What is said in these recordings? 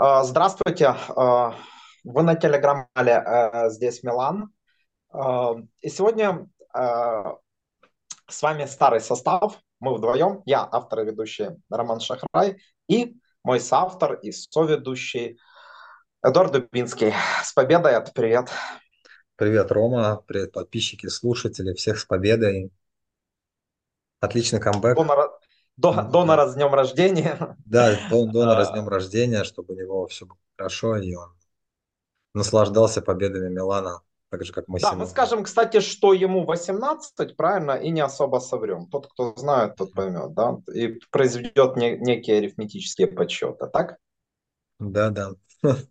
А, Здравствуйте, А, вы на телеграм-канале э, «Здесь Милан». А, И сегодня с вами старый состав, мы вдвоем, я автор и ведущий Роман Шахрай и мой соавтор и соведущий Эдуард Дубинский. С победой, это привет. Привет, Рома. Привет, подписчики, слушатели. Всех с победой. Отличный камбэк. До- Да, Донора с днем рождения. да, Дон, Донора с днем рождения, чтобы у него все было хорошо, и он наслаждался победами Милана, так же, как мы Да, мы скажем, кстати, что ему 18, правильно, и не особо соврем. Тот, кто знает, тот поймет, да, и произведет не- некие арифметические подсчеты, так? Да, да.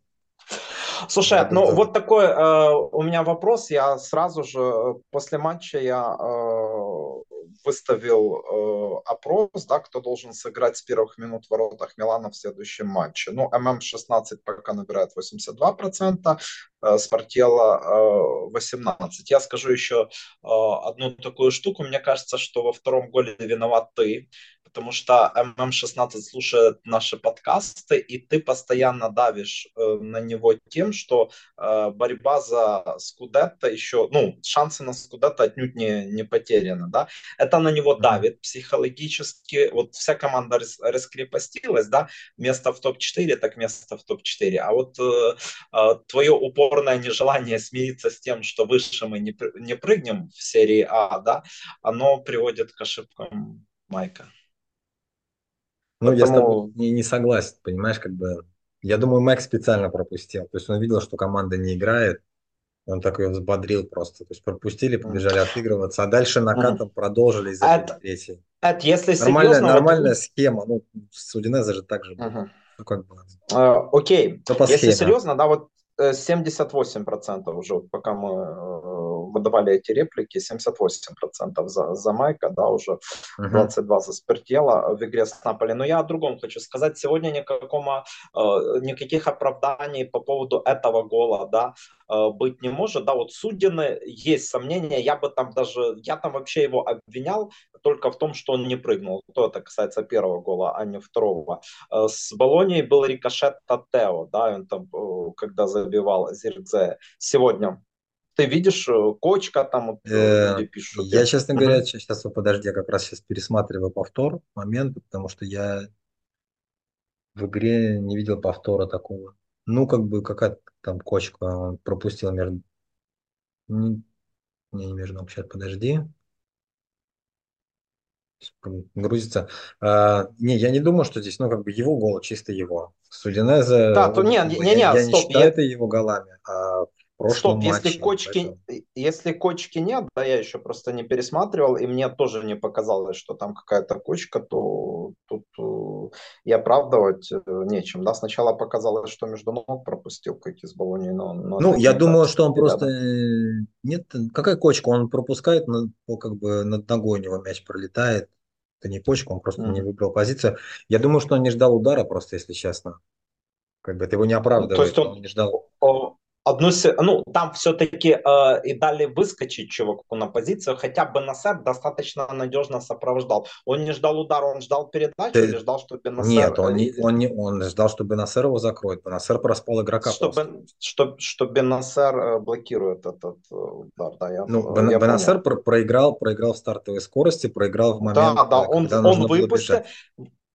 Слушай, Да, ну да. вот такой э, у меня вопрос. Я сразу же э, после матча я э, выставил э, опрос, да, кто должен сыграть с первых минут в воротах Милана в следующем матче. Ну, ММ-16 пока набирает 82%, э, Спартьелла э, 18%. Я скажу еще э, одну такую штуку. Мне кажется, что во втором голе виноват ты, потому что ММ-16 слушает наши подкасты, и ты постоянно давишь э, на него тем, что э, борьба за Скудетто еще, ну, шансы на Скудетто отнюдь не, не потеряны, да, это на него давит психологически, вот вся команда рас- раскрепостилась, да, место в топ-4, так место в топ-4, а вот э, э, твое упорное нежелание смириться с тем, что выше мы не, не прыгнем в серии А, да, оно приводит к ошибкам Майка. Ну, я с тобой Поэтому не, не согласен, понимаешь, как бы. Я думаю, Мэг специально пропустил. То есть он видел, что команда не играет, он так ее взбодрил просто. То есть пропустили, побежали отыгрываться, а дальше накатом продолжили и забили это, третий. это если Нормальная, серьезно, вот нормальная схема. Ну, с Удинезе же так же было. Мгм. Ну, как бы, Окей, все по если схеме. серьезно, да, вот 78% уже, вот пока мы э, выдавали эти реплики, 78% за, за Майка, да, уже Мгм. 22 за Спиртела в игре с Наполи. Но я о другом хочу сказать. Сегодня никакого, э, никаких оправданий по поводу этого гола, да, э, быть не может. Да, вот Судины есть сомнения, я бы там даже, я там вообще его обвинял только в том, что он не прыгнул. То это касается первого гола, а не второго. Э, С Болонией был рикошет Татео, да, он там, э, когда забивал Зиркзе. Сегодня ты видишь, э, Кочка там, э, Э, люди пишут. Я, честно говоря, сейчас, подожди, я как раз сейчас пересматриваю повтор момент, потому что я в игре не видел повтора такого. Ну, как бы какая-то там кочка он пропустил между... Не, не между ног, сейчас, подожди. грузится. А, не, я не думаю, что здесь, ну, как бы его гол, чисто его. Судинезе, Да, то не, бы, не, я, не, я не стоп, считаю я, это его голами, а Стоп, если матче, кочки, поэтому... если кочки нет, да, я еще просто не пересматривал, и мне тоже не показалось, что там какая-то кочка, то тут э, и оправдывать э, нечем. Да, сначала показалось, что между ног пропустил, как из Болонии, но, но Ну, я не думаю, так, что он просто... рядом. э, Нет, какая кочка? Он пропускает, ну, ну, как бы над ногой у него мяч пролетает. Это не почка, он просто не Мгм. выбрал позицию. Я думаю, что он не ждал удара просто, если честно. Как бы это его не То оправдывает, есть но он он не ждал. Одну, ну, там все-таки э, и дали выскочить чуваку на позицию, хотя бы Бенасер достаточно надежно сопровождал. Он не ждал удара, он ждал передачу или Ты- ждал, что Бенасер Нет, он э, не, он не, он ждал, что Бенасер его закроет. Бенасер проспал игрока что, просто. Бен, что, что Бенасер э, блокирует этот э, удар, да, я, Ну, э, Бен- я Бенасер понял. про- проиграл, проиграл в стартовой скорости, проиграл в момент, Да, да, э, он, когда он нужно было выпустил, бежать.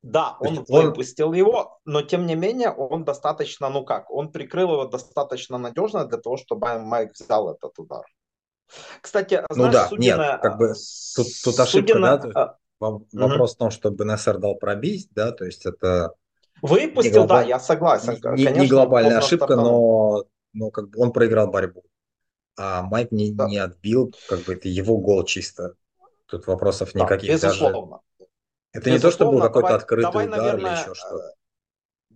Да, он выпустил его, но тем не менее он достаточно, ну как, он прикрыл его достаточно надежно для того, чтобы Майк взял этот удар. Кстати, ну знаешь, да, нет, Судина, как бы э, тут, тут ошибка, да, Судина во- мгм. вопрос в том, что Бенасер дал пробить, да, то есть это не, выпустил, да, глобаль- я согласен, не, не- не конечно, он глобальная ошибка, но, но как бы он проиграл борьбу. А Майк не, Да, не отбил, как бы это его гол чисто. Тут вопросов да, никаких. Даже безусловно, это не то, что был безусловно. какой-то открытый давай, удар или наверное, еще что-то.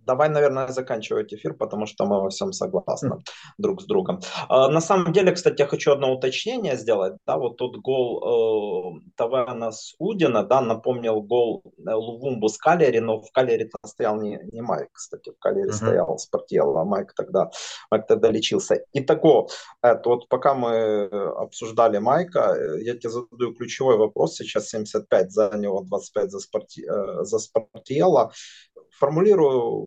Давай, наверное, заканчивать эфир, потому что мы во всем согласны друг с другом. А, На самом деле, кстати, я хочу одно уточнение сделать. Да, вот тот гол э, Тавана с Удина, да, напомнил гол э, Лувумбу с Калери, но в Калери стоял не, не Майк, кстати, в Калери Мгм. стоял Спартьелло, а Майк тогда, Майк тогда лечился. Итого, это вот пока мы обсуждали Майка, э, я тебе задаю ключевой вопрос. Сейчас 75 за него, 25 за, Спарти, э, за Спартьелло формулирую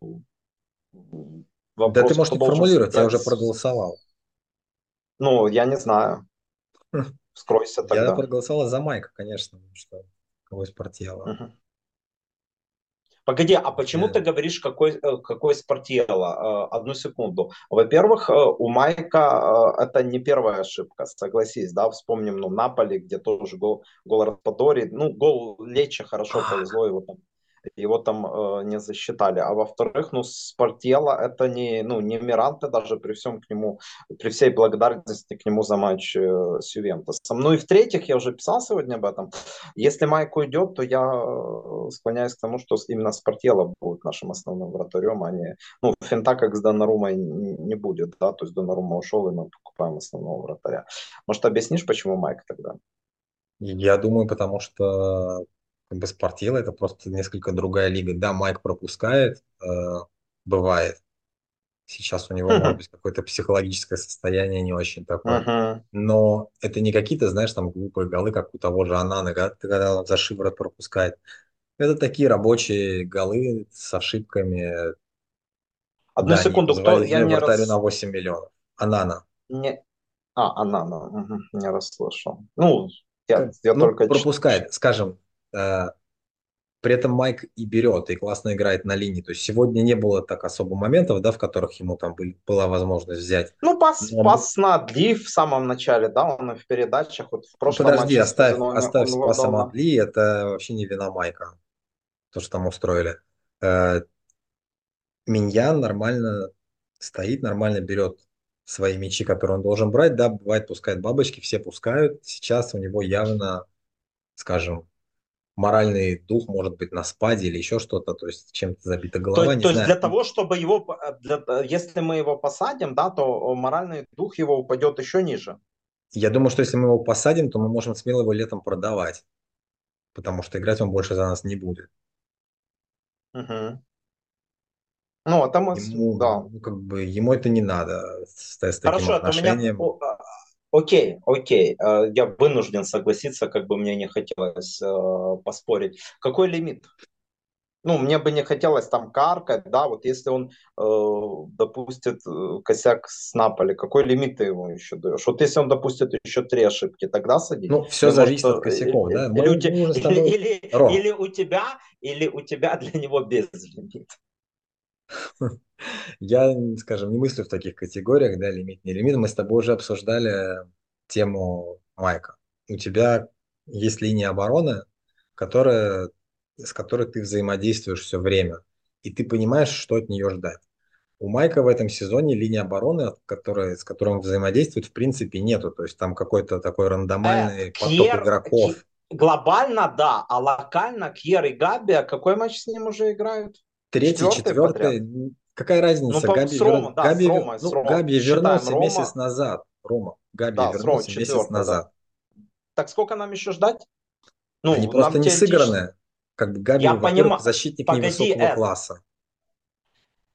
Вопрос, да ты можешь не формулировать, я уже проголосовал. Ну, я не знаю. Вскройся тогда. Я проголосовал за Майка, конечно, что кого из Портьела. Погоди, а почему ты говоришь, какой, э, какой спортело? Э, одну секунду. Во-первых, э, у Майка это не первая ошибка, согласись, да, вспомним, ну, Наполи, где тоже гол, гол Распадори, ну, гол Леча хорошо повезло, его там его там э, не засчитали. А во-вторых, ну, Спортела это не, ну, не Миранте даже при всем к нему, при всей благодарности к нему за матч э, с Ювентусом. Ну и в-третьих, я уже писал сегодня об этом, если Майк уйдет, то я э, склоняюсь к тому, что именно Спортела будет нашим основным вратарем, а не, ну, финта как с Донарумой не, будет, да, то есть Донарума ушел, и мы покупаем основного вратаря. Может, объяснишь, почему Майк тогда? Я думаю, потому что как бы Спортила это просто несколько другая лига. Да, Майк пропускает, э, бывает. Сейчас у него, может быть, какое-то психологическое состояние не очень такое. Uh-huh. Но это не какие-то, знаешь, там глупые голы, как у того же Анана, когда, он за шиворот пропускает. Это такие рабочие голы с ошибками. Одну да, секунду, кто я не раз... на 8 миллионов. Анана. Не... А, Анана, угу, не расслышал. Ну, я, я ну, только... пропускает, скажем, при этом Майк и берет, и классно играет на линии. То есть сегодня не было так особо моментов, да, в которых ему там были, была возможность взять. Ну, пас, Но... пас на Дли в самом начале, да, он в передачах. Вот в прошлом Подожди, матче оставь, он, оставь он с пасом от Дли, это вообще не вина Майка, то, что там устроили. Э, Миньян нормально стоит, нормально берет свои мячи, которые он должен брать. Да, бывает, пускает бабочки, все пускают. Сейчас у него явно, скажем, моральный дух может быть на спаде или еще что-то, то есть чем-то забита голова. То, не то есть для того, чтобы его, для, если мы его посадим, да, то моральный дух его упадет еще ниже. Я думаю, что если мы его посадим, то мы можем смело его летом продавать, потому что играть он больше за нас не будет. Угу. Ну, это мы, ему, да. Ну, как бы, ему это не надо с, с таким Хорошо, отношением. Это у меня, Окей, окей, э, я вынужден согласиться, как бы мне не хотелось э, поспорить. Какой лимит? Ну, мне бы не хотелось там каркать, да, вот если он э, допустит э, косяк с Наполи, какой лимит ты ему еще даешь? Вот если он допустит еще три ошибки, тогда садись. Ну, все зависит от косяков, да? Или, мы, или, или, или, или у тебя, или у тебя для него без лимита. Я, скажем, не мыслю в таких категориях, да, лимит, не лимит. Мы с тобой уже обсуждали тему Майка. У тебя есть линия обороны, которая, с которой ты взаимодействуешь все время, и ты понимаешь, что от нее ждать. У Майка в этом сезоне линии обороны, которая, с которой он взаимодействует, в принципе, нету. То есть там какой-то такой рандомальный э, поток Кьер, игроков. Глобально, да, а локально Кьер и Габи, а какой матч с ним уже играют? Третий, четвертый. Какая разница? Ну, Габи, Рома, вер... да, Габи, Рома, ну, Рома. Габи вернулся Рома. месяц назад. Рома. Габи да, вернулся Рома, месяц назад. Да. Так сколько нам еще ждать? Ну, Они просто не сыграны. Как бы Габи, поним... защитник погоди, невысокого Эд. класса.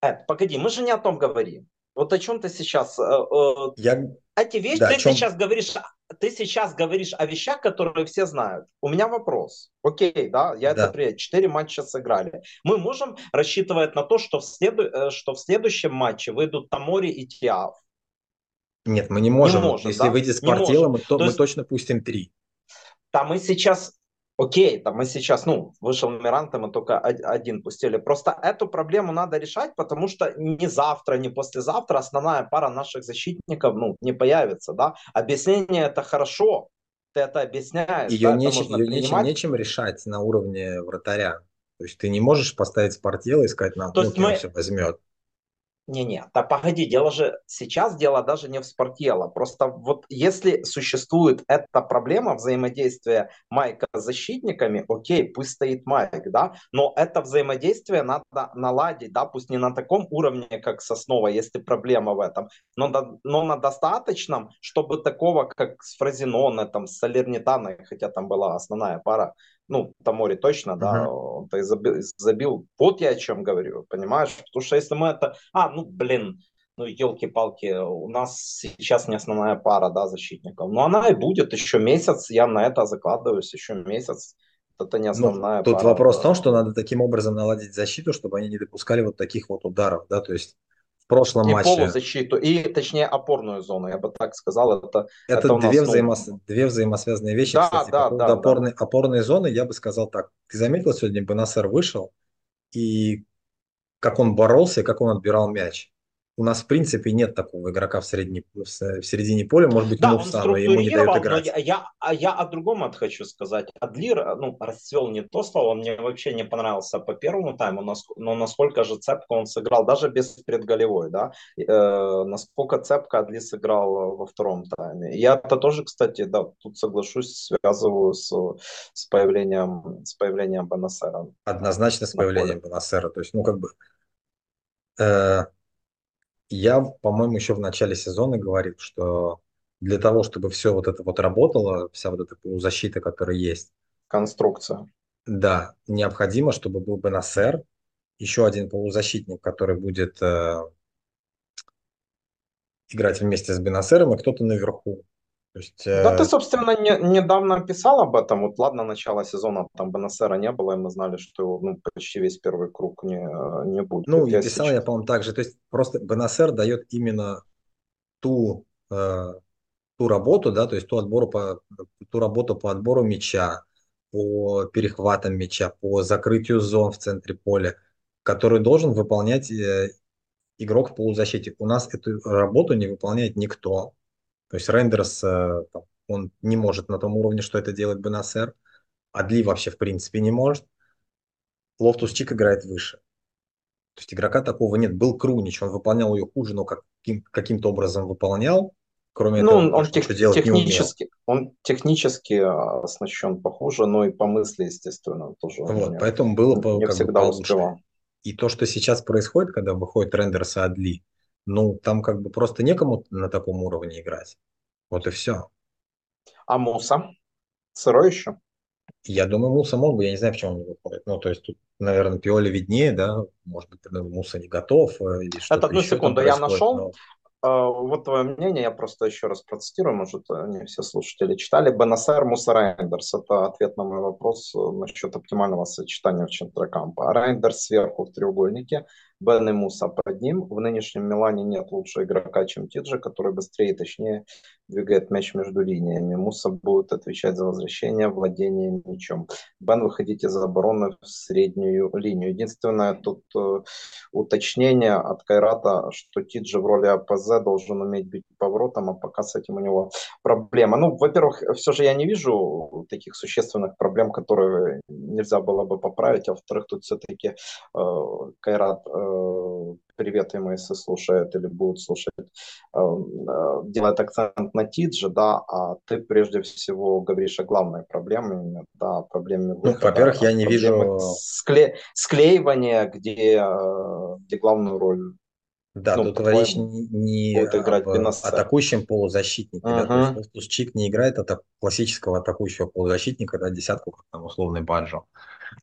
Эд, погоди, мы же не о том говорим. Вот о чем ты сейчас... Э, э, Я... Эти вещи, да, ты чем... сейчас говоришь ты сейчас говоришь о вещах, которые все знают. У меня вопрос. Окей, да, я да. это приятно. Четыре матча сыграли. Мы можем рассчитывать на то, что в, следу... Э, что в следующем матче выйдут Тамори и Тиав? Нет, мы не можем. Не можем Если да? выйдет Спартила, мы, то, то есть... мы точно пустим три. Там мы сейчас Окей, там мы сейчас, ну, вышел Миранта, мы только один пустили. Просто эту проблему надо решать, потому что ни завтра, ни послезавтра основная пара наших защитников, ну, не появится, да. Объяснение это хорошо, ты это объясняешь. Ее, да, нечем, ее нечем, нечем решать на уровне вратаря. То есть ты не можешь поставить спортела и сказать, нам, ну, мы... все возьмет. Не-не, да погоди, дело же сейчас дело даже не в спортело. Просто вот если существует эта проблема взаимодействия Майка с защитниками, окей, пусть стоит Майк, да, но это взаимодействие надо наладить, да, пусть не на таком уровне, как с основой, если проблема в этом, но, но на достаточном, чтобы такого, как с Фразиноне, там, с Салернитаной, хотя там была основная пара, ну, Тамори точно, да, uh-huh. он-то забил, забил. Вот я о чем говорю, понимаешь? Потому что если мы это... А, ну, блин, ну, елки-палки, у нас сейчас не основная пара, да, защитников. Но она и будет еще месяц, я на это закладываюсь, еще месяц. Это не ну, основная. Ну, тут пара, вопрос в том, что надо таким образом наладить защиту, чтобы они не допускали вот таких вот ударов, да, то есть в прошлом и матче. полузащиту, и точнее опорную зону, я бы так сказал. Это, это, это две, взаимо... две взаимосвязанные вещи. Да, кстати, да, по да, опорной, да. опорной зоны я бы сказал так. Ты заметил, сегодня Бенасер вышел, и как он боролся, и как он отбирал мяч у нас в принципе нет такого игрока в, средней, в середине поля, может быть, да, Муса, но ему не дают играть. Я, я, а я о другом хочу сказать. Адлир, ну, расцвел не то слово, он мне вообще не понравился по первому тайму, но насколько же цепко он сыграл, даже без предголевой, да, э, насколько цепко Адлир сыграл во втором тайме. Я это тоже, кстати, да, тут соглашусь, связываю с, с появлением, с появлением Бенасера. Однозначно с появлением Бенасера, то есть, ну, как бы, э, я, по-моему, еще в начале сезона говорил, что для того, чтобы все вот это вот работало, вся вот эта полузащита, которая есть. Конструкция. Да, необходимо, чтобы был Бенасер, еще один полузащитник, который будет э, играть вместе с Бенасером, и кто-то наверху. То есть, э... Да, ты, собственно, не, недавно писал об этом. Вот ладно, начало сезона там Бенасера не было, и мы знали, что его ну, почти весь первый круг не, не будет. Ну, и писал сейчас... я, по-моему, так же. То есть просто Бенасер дает именно ту, э, ту работу, да, то есть ту, отбору по, ту работу по отбору мяча, по перехватам мяча, по закрытию зон в центре поля, которую должен выполнять э, игрок в полузащите. У нас эту работу не выполняет никто. То есть Рейндерс, э, он не может на том уровне, что это делает Бенасер. Адли вообще в принципе не может. Лофтус-Чик играет выше. То есть игрока такого нет. Был Крунич, он выполнял ее хуже, но каким, каким-то образом выполнял. Кроме ну, этого, он, тех, технически, он технически а, оснащен похуже, но и по мысли, естественно, тоже. Вот, поэтому было не как всегда бы, успевал. И то, что сейчас происходит, когда выходит Рендерс и Адли, ну, там как бы просто некому на таком уровне играть. Вот и все. А Муса? Сырой еще? Я думаю, Муса мог бы, я не знаю, почему он не выходит. Ну, то есть тут, наверное, Пиоли виднее, да, может быть, Муса не готов э, или Это одну секунду, я нашел, но... А, вот твое мнение, я просто еще раз процитирую, может, не все слушатели читали. Бенасер Муса Рейндерс. Это ответ на мой вопрос э, насчет оптимального сочетания в центре кампа. Рейндерс сверху в треугольнике, Бен и Муса под ним. В нынешнем Милане нет лучшего игрока, чем Тиджи, который быстрее и точнее двигает мяч между линиями. Муса будет отвечать за возвращение, владение мячом. Бен выходить из обороны в среднюю линию. Единственное тут э, уточнение от Кайрата, что Тиджи в роли АПЗ должен уметь быть поворотом, а пока с этим у него проблема. Ну, во-первых, все же я не вижу таких существенных проблем, которые нельзя было бы поправить, а во-вторых, тут все-таки э, Кайрат Э, привет ему, если слушает или будет слушать, э, э, делает акцент на Тидже, да, а ты прежде всего говоришь о главной проблеме, да, проблеме выхода. Ну, во-первых, я не вижу... Скле... Склеивания, где, где главную роль да, ну, тут речь не об атакующем полузащитнике. Uh-huh. Да, то есть Чик не играет атак... классического атакующего полузащитника, да, десятку, как там условный Баджо.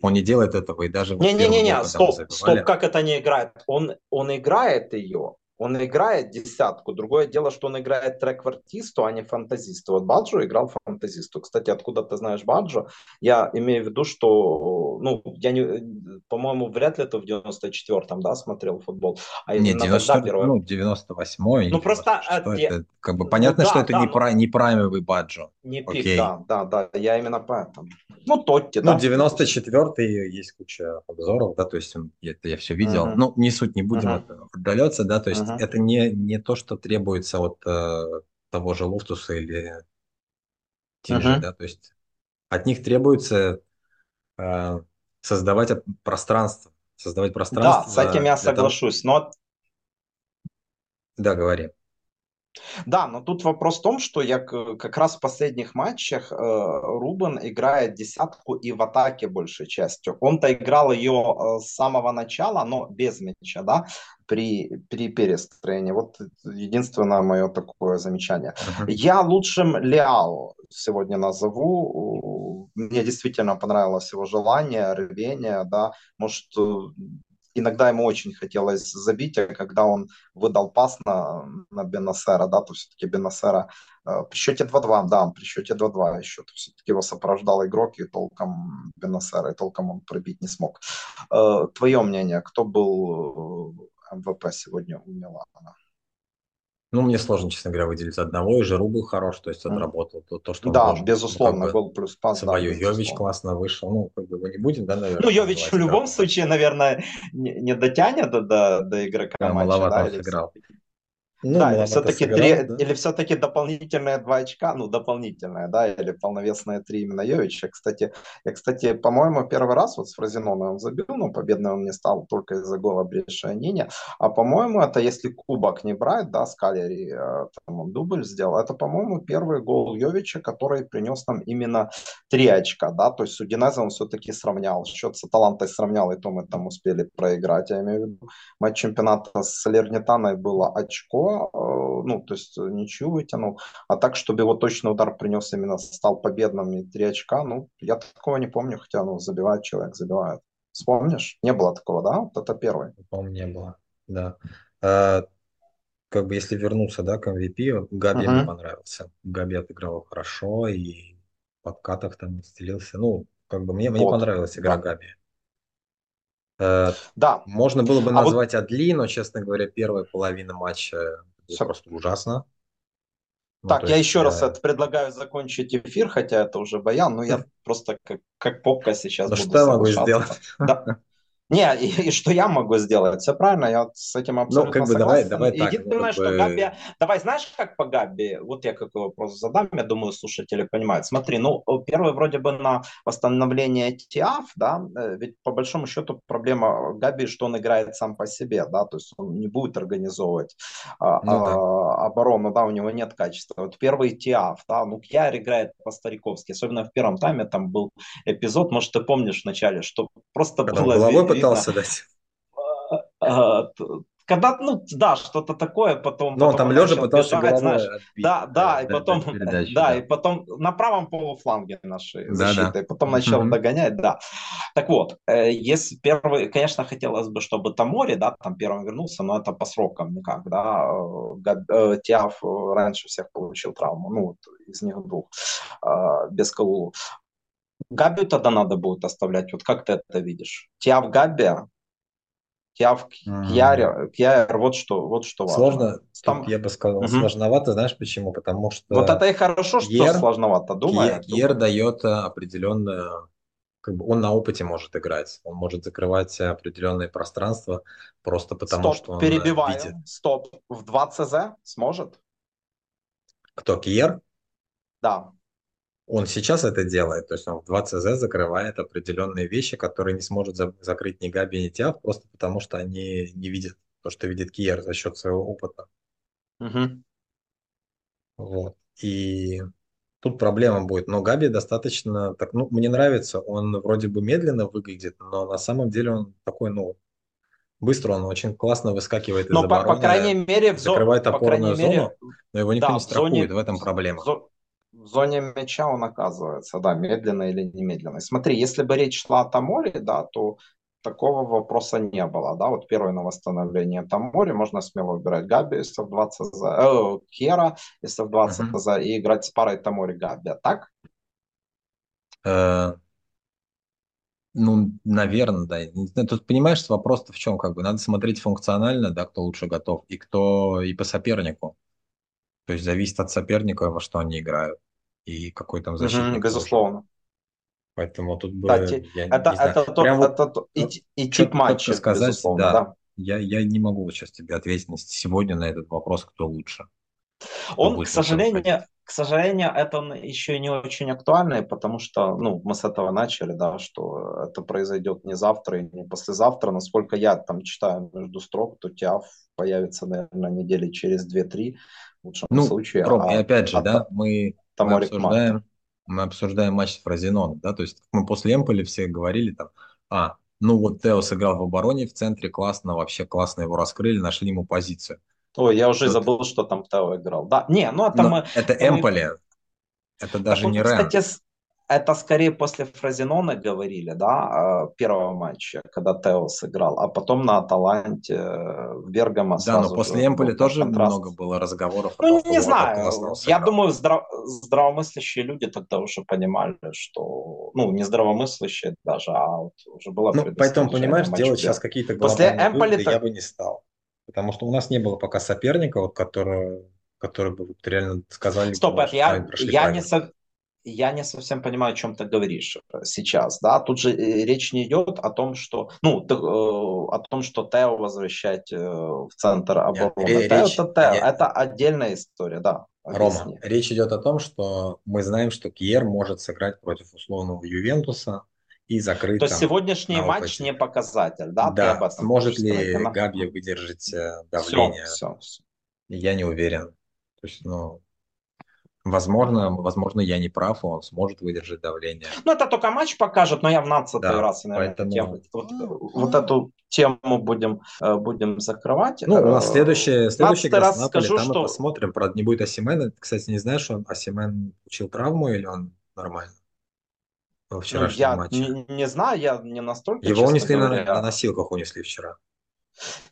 Он не делает этого и даже... Не-не-не, стоп, стоп, как это не играет? Он, он играет ее, он играет десятку. Другое дело, что он играет трек-квартисту, а не фантазисту. Вот Баджо играл фантазисту. Кстати, откуда ты знаешь Баджо? Я имею в виду, что, ну, я не, по-моему, вряд ли это в 94-м, да, смотрел футбол. А Нет, 90, первое... ну, 98-й. Ну, просто... Это, как бы понятно, ну, да, что это да, не, но... пра... не праймовый Баджо. Не пик, Окей. да, да, да, я именно поэтому. Ну, Тотти, ну, да. 94-й есть куча обзоров, да, то есть это я все видел. Uh-huh. Ну, не суть, не будем uh-huh. отдаляться, да, то есть uh-huh. это не, не то, что требуется от э, того же Лофтуса или Тинжи, uh-huh. да, то есть от них требуется э, создавать пространство, создавать пространство. Да, с этим я соглашусь, того... но... Да, говори. Да, но тут вопрос в том, что я как раз в последних матчах э, Рубен играет десятку и в атаке большей частью. Он-то играл ее э, с самого начала, но без мяча, да, при, при перестроении. Вот единственное мое такое замечание. Uh-huh. Я лучшим Леал сегодня назову. Мне действительно понравилось его желание, рвение, да, может, э, иногда ему очень хотелось забить, а когда он выдал пас на, на Бенасера, да, то все-таки Бенасера Э, при счете 2-2, да, при счете 2-2 еще. Все-таки его сопровождал игрок, и толком Бенасера, и толком он пробить не смог. Э, твое мнение, кто был МВП сегодня у Милана? Ну, мне сложно, честно говоря, выделить одного. И Жиру был хорош, то есть отработал то, то что Да, должен, безусловно, ну, как бы, гол плюс пас. Свою да, Йович классно вышел. Ну, как бы мы не будем, да, наверное. Ну, Йович в любом случае, наверное, не, не дотянет до, до, до игрока да, матча. Маловато да, сыграл. Ну, да, или все-таки, три, да? или все-таки дополнительные два очка, ну, дополнительные, да, или полновесные три именно Йовича. Кстати, я, кстати, по-моему, первый раз вот с Фразиноной он забил, но победный он не стал только из-за гола Бреша Нине. А, по-моему, это если кубок не брать, да, с Калери, э, там он дубль сделал, это, по-моему, первый гол Йовича, который принес нам именно три очка, да, то есть с Удинеза он все-таки сравнял, счет с Аталантой сравнял, и то мы там успели проиграть, я имею в виду. Матч чемпионата с Лернитаной было очко, Э, ну, то есть ничью вытянул. А так, чтобы его точный удар принес именно, стал победным и три очка, ну, я такого не помню, хотя, ну, забивает человек, забивает. Вспомнишь? Не было такого, да? Вот это первый. Помню, не было, да. А, как бы если вернуться, да, к MVP, Габи uh-huh. мне понравился. Габи отыграл хорошо и в подкатах там не стелился. Ну, как бы мне, вот. мне понравилась игра да. Габи. Э, да. Можно было бы а назвать вот... Адли, но, честно говоря, первая половина матча Все. просто ужасно. Ну, так, я еще я... раз это предлагаю закончить эфир, хотя это уже баян, но я просто как, как попка сейчас ну, буду что я могу сделать? Да. Не, и, и что я могу сделать? Все правильно, я с этим ну, абсолютно ну, как бы согласен. Давай, давай Единственное, так, что бы... Габи... Давай, знаешь, как по Габи? Вот я какой вопрос задам, я думаю, слушатели понимают. Смотри, ну, первый вроде бы на восстановление ТИАФ, да, э, ведь по большому счету проблема Габи, что он играет сам по себе, да, то есть он не будет организовывать а, ну, а, да. оборону, да, у него нет качества. Вот первый ТИАФ, да, ну, Кьяр играет по-стариковски, особенно в первом тайме там был эпизод, может, ты помнишь в начале, что просто Когда было пытался дать. А, когда, ну, да, что-то такое, потом... Ну, он там лежа пытался бежать, знаешь, отбить, да, да, и потом, передачи, да, да, и потом на правом полуфланге нашей да, защиты, да. и потом начал mm-hmm. догонять, да. Так вот, э, если первый, конечно, хотелось бы, чтобы Тамори, да, там первым вернулся, но это по срокам никак, да, э, Тиаф раньше всех получил травму, ну, из них двух, э, без Калулу. Габи тогда надо будет оставлять, вот как ты это видишь? Тиаф Габи, Тиаф Кьяр, Кьяр, вот что, вот что важно. Сложно, Там... я бы сказал, угу. сложновато, знаешь почему? Потому что... Вот это и хорошо, что Кьер, сложновато, думаю. Кьер дает определенную как бы он на опыте может играть, он может закрывать определенные пространства просто потому, Стоп, что он перебиваю. видит. Стоп, в 2 ЦЗ сможет? Кто, Кьер? Да он сейчас это делает, то есть он в 2 ЦЗ закрывает определенные вещи, которые не сможет за закрыть ни Габи, ни Тиаф, просто потому что они не видят то, что видит Киер за счет своего опыта. Угу. Вот. И тут проблема будет. Но Габи достаточно, так, ну, мне нравится, он вроде бы медленно выглядит, но на самом деле он такой, ну, быстро, он очень классно выскакивает из но, обороны, по, по крайней мере, закрывает опорную зону, мере, но его никто да, не страхует, в, зоне, в этом проблема. В, в зоне мяча он оказывается, да, медленно или немедленно. Смотри, если бы речь шла о Таморе, да, то такого вопроса не было, да, вот первое на восстановление Тамори, можно смело выбирать Габи, если в 20 за, э, Кера, если в 20 uh-huh. за, и играть с парой Тамори Габи, а так? Uh, ну, наверное, да. Тут понимаешь, вопрос-то в чем, как бы, надо смотреть функционально, да, кто лучше готов, и кто, и по сопернику. То есть зависит от соперника, во что они играют, и какой там защитник. Угу, безусловно. Поэтому тут бы, Кстати, я это, не знаю, это, тот, прям это, вот, и, и тип матча, сказать, да, да. Я, я не могу сейчас тебе ответить сегодня на этот вопрос, кто лучше. Он, к сожалению, к сожалению, это еще не очень актуально, потому что, ну, мы с этого начали, да, что это произойдет не завтра и не послезавтра. Насколько я там читаю между строк, то ТИАФ появится, наверное, недели через 2-3 в лучшем ну, случае. Ром, а, и опять же, а, да, мы, мы обсуждаем, мы обсуждаем матч с Фразиноном, да, то есть мы после Эмполи все говорили там, а, ну вот Тео сыграл в обороне в центре, классно, вообще классно его раскрыли, нашли ему позицию. Ой, я уже Тут... забыл, что там Тео играл. Да, не, ну это Но мы... Это Эмполи, это даже он, не Рен. Кстати, это скорее после Фразенона говорили, да, э, первого матча, когда Тео сыграл, а потом на Аталанте в Бергамо Да, но после Эмполи тоже контраст. много было разговоров. Ну, не знаю, я думаю, здраво- здравомыслящие люди тогда уже понимали, что, ну, не здравомыслящие даже, а вот уже было Ну, поэтому, понимаешь, делать сейчас какие-то После Эмполи выводы я бы не стал. Потому что у нас не было пока соперника, вот, который, который бы вот реально сказали... Стоп, это я, я, не со, я не совсем понимаю, о чем ты говоришь э, сейчас, да, тут же э, речь не идет о том, что, ну, э, о том, что Тео возвращать в центр обороны. Нет, Тео, речь, это, Тео, я... это отдельная история, да. Рома, речь идет о том, что мы знаем, что Кьер может сыграть против условного Ювентуса и закрыть. То есть сегодняшний матч не показатель, да? Да. Сможет ли Габи выдержать давление? Все, все, все. Я не уверен. То есть, ну, Возможно, возможно, я не прав, он сможет выдержать давление. Ну, это только матч покажет, но я в 15 да, раз, наверное, поэтому... тему, вот, вот эту тему будем, э, будем закрывать. Ну, у нас э, следующий, следующий раз Наполи, скажу, там что... мы посмотрим. Правда, не будет Асимена. Кстати, не знаешь, он Асимен получил травму или он нормально? Во вчерашнем ну, я матче. Не, не знаю, я не настолько. Его унесли говоря... на, на носилках, унесли вчера.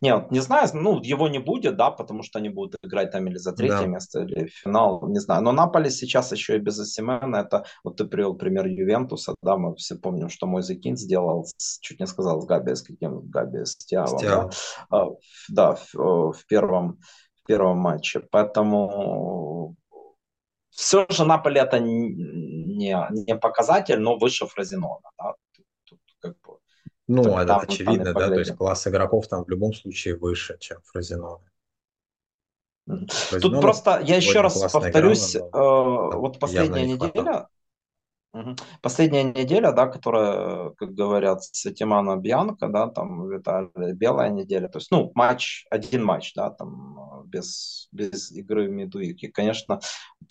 Нет, не знаю, ну, его не будет, да, потому что они будут играть там или за третье да. место, или финал, не знаю. Но Наполе сейчас еще и без Осимена, это, вот ты привел пример Ювентуса, да, мы все помним, что мой Закин сделал, чуть не сказал, с Габи, с каким Габи, с Тиаво, да, а, да в, в, первом, в первом матче. Поэтому все же Наполе это не, не показатель, но выше Фразенона, да, тут, тут как бы ну, это там, очевидно, там да, то есть класс игроков там в любом случае выше, чем Фразенона. Тут просто, я еще раз повторюсь, играла, э, вот последняя неделя, Последняя неделя, да, которая, как говорят, Сатимана Бьянка, да, там Виталий, белая неделя, то есть, ну, матч, один матч, да, там, без, без игры в Медуик. И, конечно,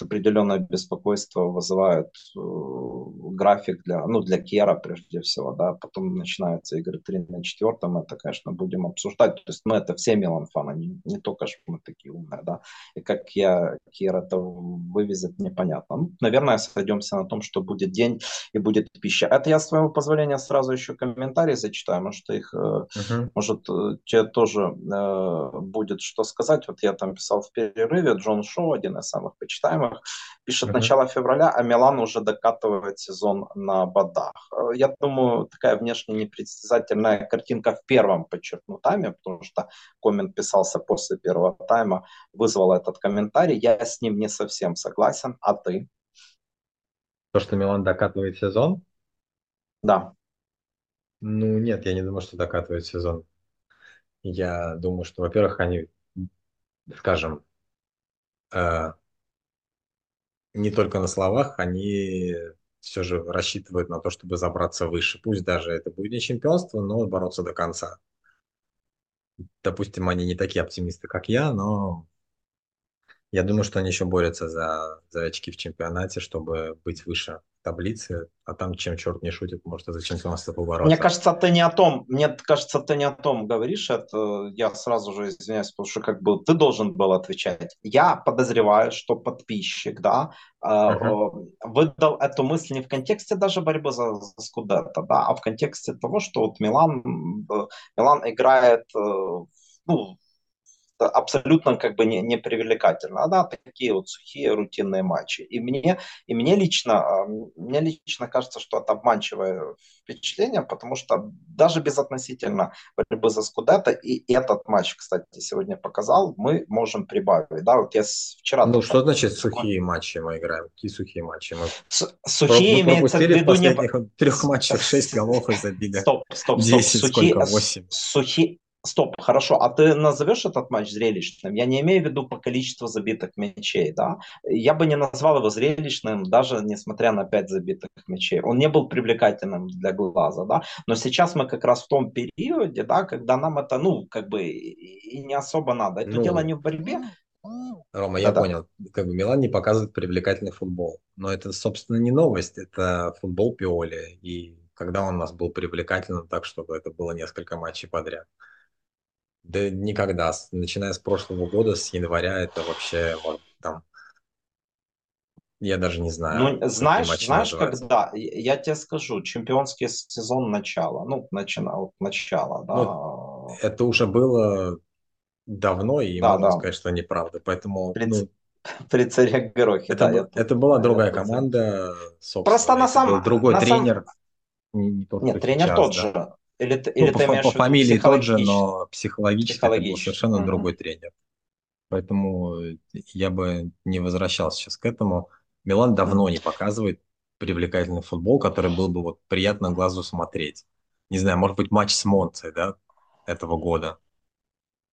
определенное беспокойство вызывает э, график для, ну, для Кера, прежде всего, да, потом начинаются игры 3 на 4, это, конечно, будем обсуждать, то есть мы это все Милан-фаны, не, не только что мы такие умные, да, и как я Кер это вывезет, непонятно. Ну, наверное, сойдемся на том, что будет день и будет пища. Это я, с твоего позволения, сразу еще комментарии зачитаю, может, их, uh-huh. может, э, тебе тоже э, будет что сказать. Вот я там писал в перерыве, Джон Шоу, один из самых почитаемых, пишет uh-huh. начало февраля, а Милан уже докатывает сезон на бодах. Э, я думаю, такая внешне непредстязательная картинка в первом подчеркну тайме, потому что коммент писался после первого тайма, вызвал этот комментарий. Я с ним не совсем согласен, а ты? То, что Милан докатывает сезон? Да. Ну, нет, я не думаю, что докатывает сезон. Я думаю, что, во-первых, они, скажем, э, не только на словах, они все же рассчитывают на то, чтобы забраться выше. Пусть даже это будет не чемпионство, но бороться до конца. Допустим, они не такие оптимисты, как я, но я думаю, что они еще борются за, за очки в чемпионате, чтобы быть выше таблицы, а там чем черт не шутит, может и за чемпионство побороться. Мне кажется, ты не о том, мне кажется, ты не о том говоришь, это я сразу же извиняюсь, потому что как бы ты должен был отвечать. Я подозреваю, что подписчик, да, uh-huh. выдал эту мысль не в контексте даже борьбы за, за Скудетто, да, а в контексте того, что вот Милан, Милан играет э, ну, абсолютно как бы не, не привлекательно. Да, такие вот сухие рутинные матчи. И мне, и мне лично, а, мне лично кажется, что это обманчивое впечатление, потому что даже безотносительно борьбы за Скудетто, и этот матч, кстати, сегодня показал, мы можем прибавить. Да, вот я вчера... Ну, что значит сухие матчи мы играем? Какие сухие матчи? Мы С сухие мы имеется в виду... не... трех матчах 6 голов и забили. Стоп, стоп, стоп. 10, сухие, сколько? 8. Сухие, Стоп, хорошо, а ты назовешь этот матч зрелищным? Я не имею в виду по количеству забитых мячей, да? Я бы не назвал его зрелищным, даже несмотря на 5 забитых мячей. Он не был привлекательным для глаза, да? Но сейчас мы как раз в том периоде, да, когда нам это, ну, как бы и не особо надо. Это ну, дело не в борьбе. Рома, я да, понял. Как бы Милан не показывает привлекательный футбол. Но это, собственно, не новость, это футбол Пиоли. И когда он у нас был привлекательным так, чтобы это было несколько матчей подряд. Да никогда. Начиная с прошлого года, с января, это вообще вот там Я даже не знаю. Ну, знаешь, знаешь, когда, я тебе скажу, чемпионский сезон начала, ну, начина, вот начало, да. Ну, это уже было давно, и да, можно да. сказать, что неправда, поэтому... При, ну, при царе Горохе, это, да. Я это была другая команда, собственно. Просто на самом... другой на тренер. Сам... Не тот, Нет, тренер сейчас, тот да. же. Или, ну, или по, ты по, по фамилии тот же, но психологически, психологически. это был совершенно угу. другой тренер. Поэтому я бы не возвращался сейчас к этому. Милан давно не показывает привлекательный футбол, который был бы вот приятно глазу смотреть. Не знаю, может быть, матч с Монцей, да, этого года,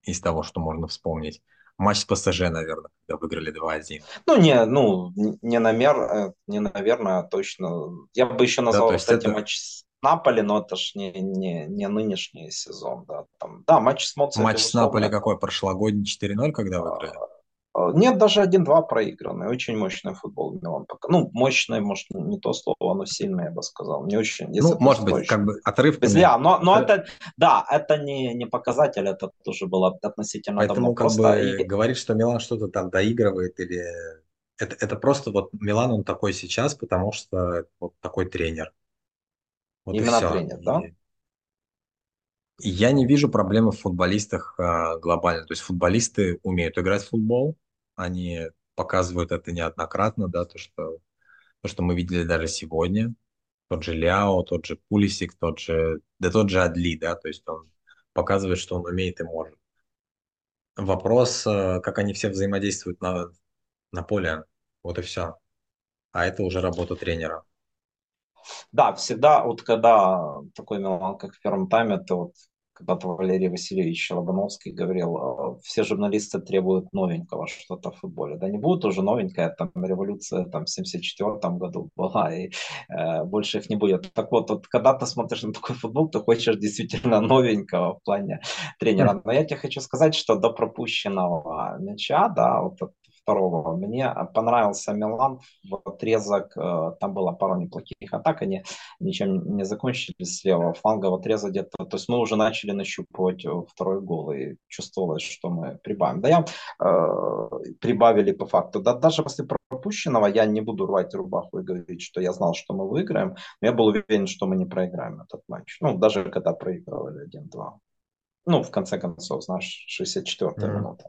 из того, что можно вспомнить. Матч с ПСЖ, наверное, когда выиграли 2-1. Ну, не, ну, не, намер, э, не наверное, а точно. Я бы еще назвал, да, кстати, это... матч с Наполи, но это ж не, не, не нынешний сезон, да. Там, да, матч с Монцей. Матч с Наполи какой? Прошлогодний 4-0, когда выиграли? А, нет, даже 1-2 проигранный. Очень мощный футбол Милан. Ну, мощный, может, не то слово, но сильный, я бы сказал. Не очень. Ну, может быть, очень. как бы отрыв. Без ля, но, но это, да, это не, не показатель, это тоже было относительно Поэтому давно. как просто бы и... говорить, что Милан что-то там доигрывает или... Это, это просто вот Милан, он такой сейчас, потому что вот такой тренер. Вот Именно тренер, да? Я не вижу проблемы в футболистах а, глобально. То есть футболисты умеют играть в футбол, они показывают это неоднократно, да, то, что, то, что мы видели даже сегодня. Тот же Ляо, тот же Пулисик, тот же, да тот же Адли, да, то есть он показывает, что он умеет и может. Вопрос, э, как они все взаимодействуют на, на поле, вот и все. А это уже работа тренера. Да, всегда, вот когда такой Милан, как в первом тайме, то вот когда-то Валерий Васильевич Лобановский говорил, «А, все журналисты требуют новенького что-то в футболе. Да не будет уже новенькая, там революция там, в 74 году была, и э, больше их не будет. Так вот, вот, когда ты смотришь на такой футбол, ты хочешь действительно новенького в плане тренера. Но я тебе хочу сказать, что до пропущенного мяча, да, вот второго. Мне понравился Милан в отрезок, э, там было пару неплохих атак, они ничем не закончились слева фланга в отрезок где-то, то есть мы уже начали нащупывать э, второй гол и чувствовалось, что мы прибавим. Да, я э, прибавили по факту. Да, даже после пропущенного я не буду рвать рубаху и говорить, что я знал, что мы выиграем, но я был уверен, что мы не проиграем этот матч. Ну, даже когда проигрывали 1-2. Ну, в конце концов, знаешь, 64-я mm-hmm. минута.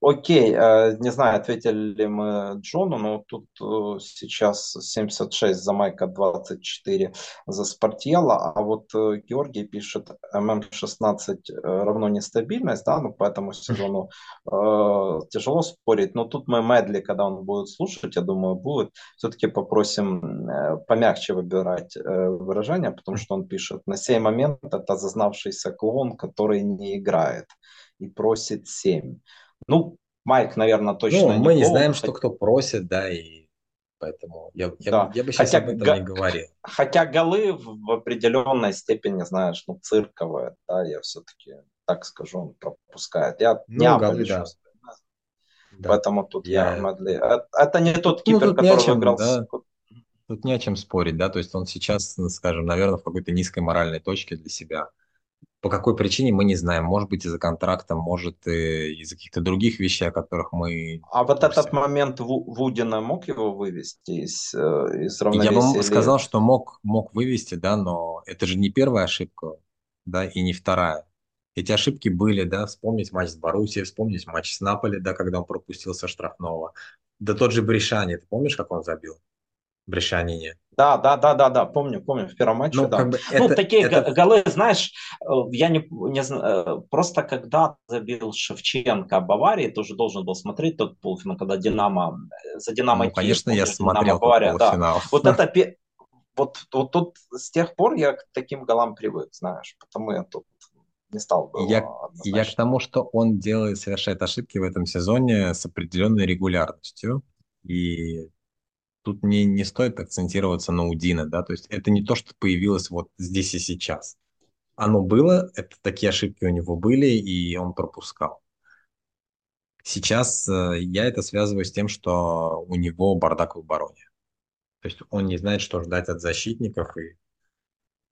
Окей, э, не знаю, ответили ли мы Джону, но тут э, сейчас 76 за Майка, 24 за Спартьела, а вот э, Георгий пишет, ММ-16 равно нестабильность, да, ну по этому сезону э, тяжело спорить, но тут мы Медли, когда он будет слушать, я думаю, будет, все-таки попросим помягче выбирать выражение, потому что он пишет, на сей момент это зазнавшийся клоун, который не играет и просит 7. Ну, Майк, наверное, точно ну, мы не, не знаем, что кто просит, да, и поэтому я, я, да. я бы сейчас хотя, об этом га- не говорил. Хотя голы в, определенной степени, знаешь, ну, цирковые, да, я все-таки так скажу, он пропускает. Я ну, не голы, да. Да. Поэтому тут я, я Медли. Это, не тот ну, кипер, ну, который чем, выиграл. Да. Тут не о чем спорить, да, то есть он сейчас, скажем, наверное, в какой-то низкой моральной точке для себя. По какой причине мы не знаем. Может быть, из-за контракта, может, из-за каких-то других вещей, о которых мы... А вот этот момент Вудина мог его вывести из, э, из равновесия? Я бы или... сказал, что мог, мог вывести, да, но это же не первая ошибка, да, и не вторая. Эти ошибки были, да, вспомнить матч с Боруссией, вспомнить матч с Наполи, да, когда он пропустил со штрафного. Да тот же Бришани, ты помнишь, как он забил? Брешанине. Да, да, да, да, да, помню, помню, в первом матче, ну, да. Как бы ну, это, такие это... голы, знаешь, э, я не, не знаю, э, просто когда забил Шевченко Баварии, тоже должен был смотреть тот полуфинал, когда Динамо, э, за Динамо ну, Киев, конечно, я смотрел Бавария, да. Вот это, вот, вот тут с тех пор я к таким голам привык, знаешь, потому я тут не стал бы я, я к тому, что он делает, совершает ошибки в этом сезоне с определенной регулярностью, и тут не, не стоит акцентироваться на Удина, да, то есть это не то, что появилось вот здесь и сейчас. Оно было, это такие ошибки у него были, и он пропускал. Сейчас э, я это связываю с тем, что у него бардак в обороне. То есть он не знает, что ждать от защитников. И,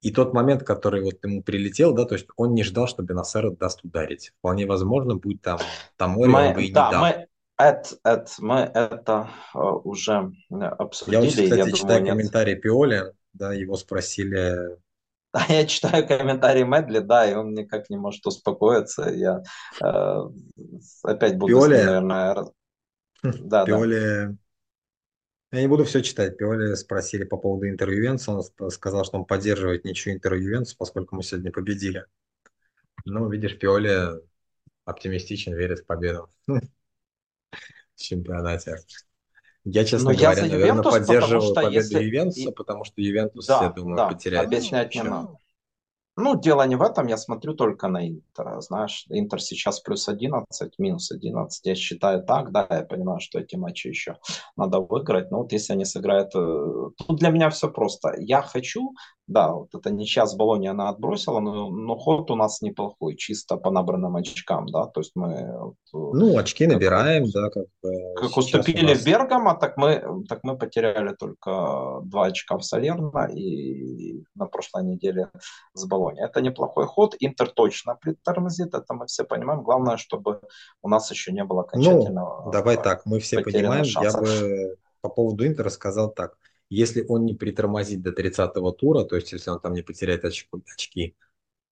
и тот момент, который вот ему прилетел, да, то есть он не ждал, что Бенасер даст ударить. Вполне возможно, будет там Тамори, он бы и да, не дал. Мы Эд, Эд, мы это э, уже обсудили. Я вот, кстати, я читаю думаю, комментарий Пиоли, да, его спросили... Да, я читаю комментарий Медли, да, и он никак не может успокоиться. Я э, опять буду Пиоли... ним, наверное... Да, Пиоли... Да. Я не буду все читать. Пиоли спросили по поводу интервью Венца. Он сказал, что он поддерживает ничего интервью Венца, поскольку мы сегодня победили. Ну, видишь, Пиоли оптимистичен, верит в победу чемпионате. Я, честно Но говоря, я наверное, Ювентус, поддерживаю победу если... Ювентуса, потому что Ювентус, да, я думаю, да, потеряет. Объяснять не надо. Ну, дело не в этом, я смотрю только на Интер. Знаешь, Интер сейчас плюс 11, минус 11. Я считаю так, да, я понимаю, что эти матчи еще надо выиграть. Но вот если они сыграют... Э, тут для меня все просто. Я хочу да, вот это ничья с Болони она отбросила, но, но ход у нас неплохой, чисто по набранным очкам, да, то есть мы... Вот, ну, очки как, набираем, да, как Как уступили нас... Бергамо, так мы, так мы потеряли только два очка в Салерно и на прошлой неделе с Болони. Это неплохой ход, Интер точно притормозит, это мы все понимаем, главное, чтобы у нас еще не было окончательного... Ну, давай так, мы все понимаем, шанса. я бы по поводу Интера сказал так, если он не притормозит до 30-го тура, то есть если он там не потеряет очки, очки,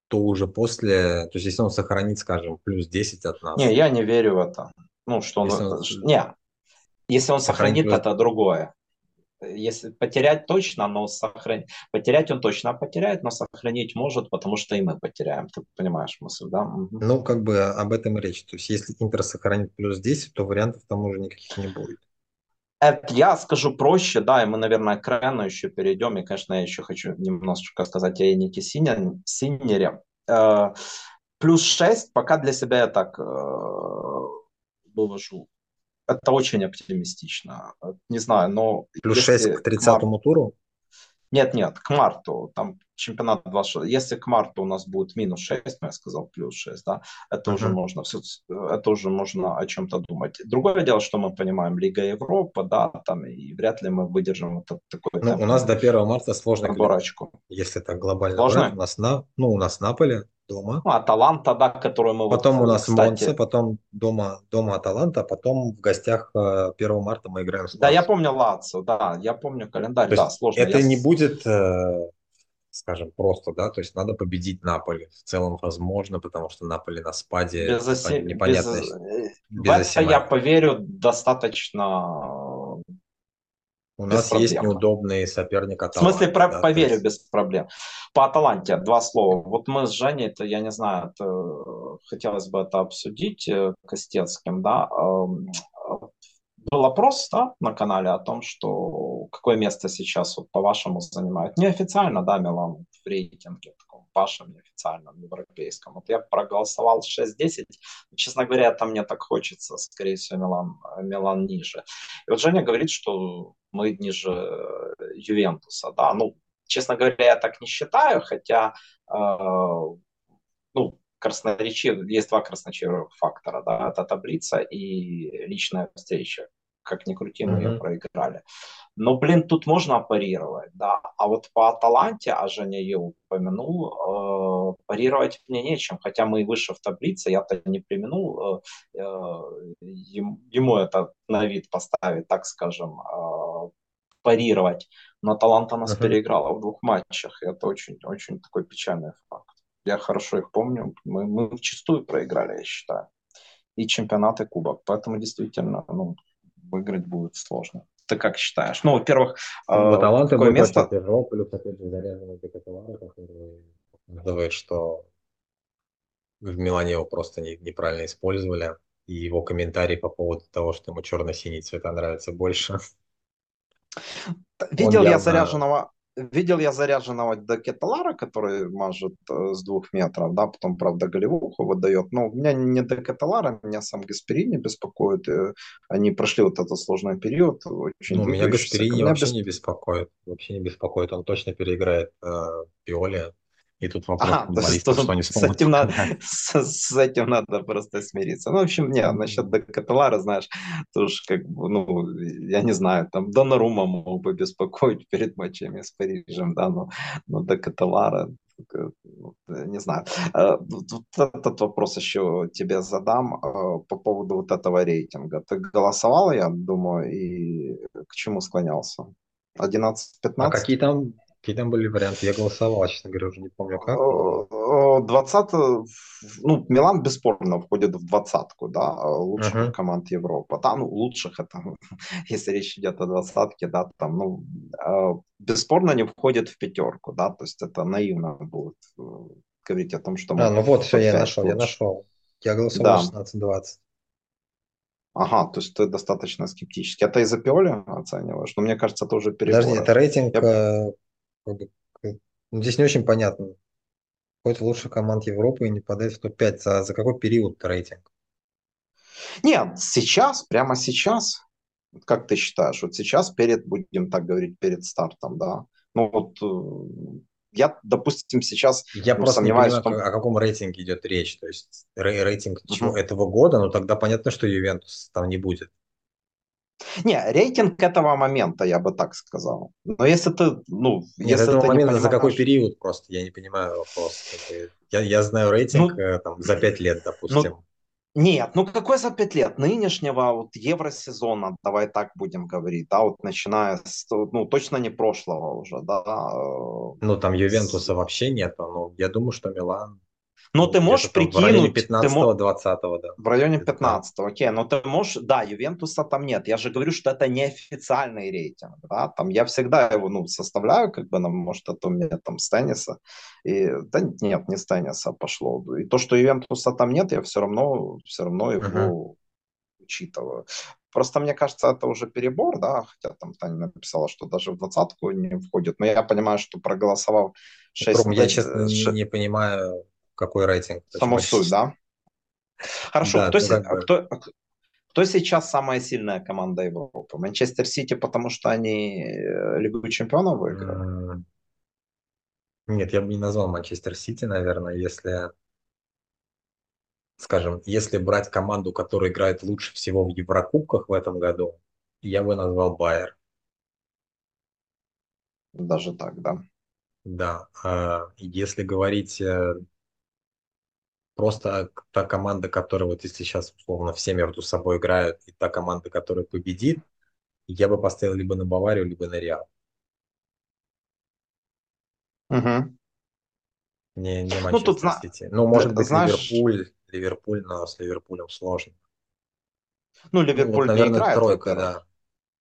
то уже после, то есть если он сохранит, скажем, плюс 10 от нас. Не, я не верю в это. Ну, что он... Если он... Не, если он сохранит, сохранит это другое. Если потерять точно, но сохранить. Потерять он точно потеряет, но сохранить может, потому что и мы потеряем. Ты понимаешь мысль, да? Ну, как бы об этом речь. То есть, если Интер сохранит плюс 10, то вариантов там уже никаких не будет. Это я скажу проще, да, и мы, наверное, к Рену еще перейдем. И, конечно, я еще хочу немножечко сказать о Нике Синере. Э, плюс 6 пока для себя я так э, вывожу. Это очень оптимистично. Не знаю, но... Плюс 6 к 30 му туру? Нет, нет, к марту. Там чемпионат 26. Если к марту у нас будет минус 6, ну, я сказал плюс 6, да, это uh-huh. уже можно все, это уже можно о чем-то думать. Другое дело, что мы понимаем, Лига Европа, да, там, и вряд ли мы выдержим вот такой ну, У нас до 1 марта сложный Бурачку. Если так глобально Сложный? брать, у нас, на, ну, у нас Наполе, дома. Ну, Аталанта, да, которую мы... Потом вот, у нас кстати... Монце, потом дома, дома Аталанта, потом в гостях 1 э, марта мы играем с Да, я помню Лацо, да, я помню календарь, то да, сложно. Это я... не будет, э, скажем, просто, да, то есть надо победить Наполи. В целом возможно, потому что Наполи на спаде без оси... непонятно. Без... без в это я поверю достаточно у без нас проблем. есть неудобный соперник Аталанта. В смысле, про, да, поверю, есть... без проблем. По Аталанте два слова. Вот мы с Женей, это, я не знаю, это, хотелось бы это обсудить э, Костецким, да. Был опрос да, на канале о том, что какое место сейчас, вот, по-вашему, занимает. Неофициально, да, Милан в рейтинге, таком вашем неофициальном, европейском. Вот я проголосовал 6-10. Честно говоря, это мне так хочется. Скорее всего, Милан, Милан ниже. И вот Женя говорит, что мы ниже э, Ювентуса, да, ну, честно говоря, я так не считаю, хотя, э, ну, красноречив, есть два красноречивых фактора, да, это таблица и личная встреча, как ни крути, мы mm-hmm. ее проиграли. Но, блин, тут можно парировать, да. А вот по Аталанте, а Женя ее упомянул, э, парировать мне нечем. Хотя мы и выше в таблице, я-то не применул э, э, ему это на вид поставить, так скажем, э, парировать. Но Аталанта нас uh-huh. переиграла в двух матчах. И это очень-очень такой печальный факт. Я хорошо их помню. Мы, мы в чистую проиграли, я считаю. И чемпионат, и кубок. Поэтому действительно ну, выиграть будет сложно. Ты как считаешь? Ну, во-первых, ну, э, какое место? Тяжело, плюс, опять же, заряженный Декаталара, который показывает, что в Милане его просто не, неправильно использовали. И его комментарий по поводу того, что ему черно-синий цвета нравится больше. Видел я заряженного Видел я заряженного до Кеталара, который мажет э, с двух метров, да, потом, правда, голевуху выдает. Но у меня не до Кеталара, меня сам Гасперини беспокоит. Э, они прошли вот этот сложный период. Очень ну, меня Гасперини вообще бесп... не беспокоит. Вообще не беспокоит. Он точно переиграет э, Пиоли. И тут вопрос ага, футболистов, что они смогут. С этим, надо, с, с этим надо просто смириться. Ну, в общем, не, насчет Каталара, знаешь, тоже как бы, ну, я не знаю, там Донарума мог бы беспокоить перед матчами с Парижем, да, но, но до Каталара ну, не знаю. Э, вот этот вопрос еще тебе задам э, по поводу вот этого рейтинга. Ты голосовал, я думаю, и к чему склонялся? 11-15? А какие там, какие там были варианты? Я голосовал, честно говоря, уже не помню как. 20, ну, Милан бесспорно входит в двадцатку, да, лучших uh-huh. команд Европы. Там, ну, лучших это, если речь идет о двадцатке, да, там, ну, бесспорно не входит в пятерку, да, то есть это наивно будет э, говорить о том, что... А, ну вот, все, я нашел, лучше. я нашел. Я голосовал да. 16-20. Ага, то есть ты достаточно скептически. Это из-за Пиоли оцениваешь? Но мне кажется, это уже перебор. Подожди, это рейтинг... Я... Ну, здесь не очень понятно. В лучших команд Европы и не падает в топ-5. За, за какой период рейтинг? Нет, сейчас, прямо сейчас, как ты считаешь, вот сейчас перед, будем так говорить, перед стартом, да, ну вот э, я, допустим, сейчас я ну, просто сомневаюсь, не понимаю, том... о каком рейтинге идет речь. То есть рейтинг чего, uh-huh. этого года, но тогда понятно, что Ювентус там не будет. Не, рейтинг этого момента, я бы так сказал. Но если ты, ну, Нет, если этого ты момента понимаешь... за какой период просто, я не понимаю вопрос. Я, я знаю рейтинг ну, э, там, за пять лет, допустим. Ну, нет, ну какой за пять лет? Нынешнего вот евросезона, давай так будем говорить, да, вот начиная с, ну точно не прошлого уже, да. Э, ну там Ювентуса вообще нет, но я думаю, что Милан но ты можешь прикинуть... В районе 15-20, да. В районе 15 окей. Но ты можешь... Да, Ювентуса там нет. Я же говорю, что это неофициальный рейтинг. Да? Там я всегда его ну, составляю, как бы, ну, может, это у меня там с тенниса. И, да нет, не с тенниса пошло. И то, что Ювентуса там нет, я все равно, все равно его uh-huh. учитываю. Просто мне кажется, это уже перебор, да, хотя там Таня написала, что даже в двадцатку не входит. Но я понимаю, что проголосовал 6... Я, честно, 6... не, не понимаю, какой рейтинг. Саму суть, да? Хорошо, да, кто, се... как бы... кто, кто сейчас самая сильная команда Европы? Манчестер Сити, потому что они э, Лигу чемпионов выиграли? Нет, я бы не назвал Манчестер Сити, наверное, если, скажем, если брать команду, которая играет лучше всего в Еврокубках в этом году, я бы назвал Байер. Даже так, да? Да. А если говорить э, Просто та команда, которая вот если сейчас условно все между собой играют, и та команда, которая победит, я бы поставил либо на Баварию, либо на Реал. Угу. Не, не Манчестер ну, тут, Сити. Ну, может быть, знаешь... Ливерпуль, Ливерпуль, но с Ливерпулем сложно. Ну, Ливерпуль ну, вот, наверное, не играет. Тройка, да.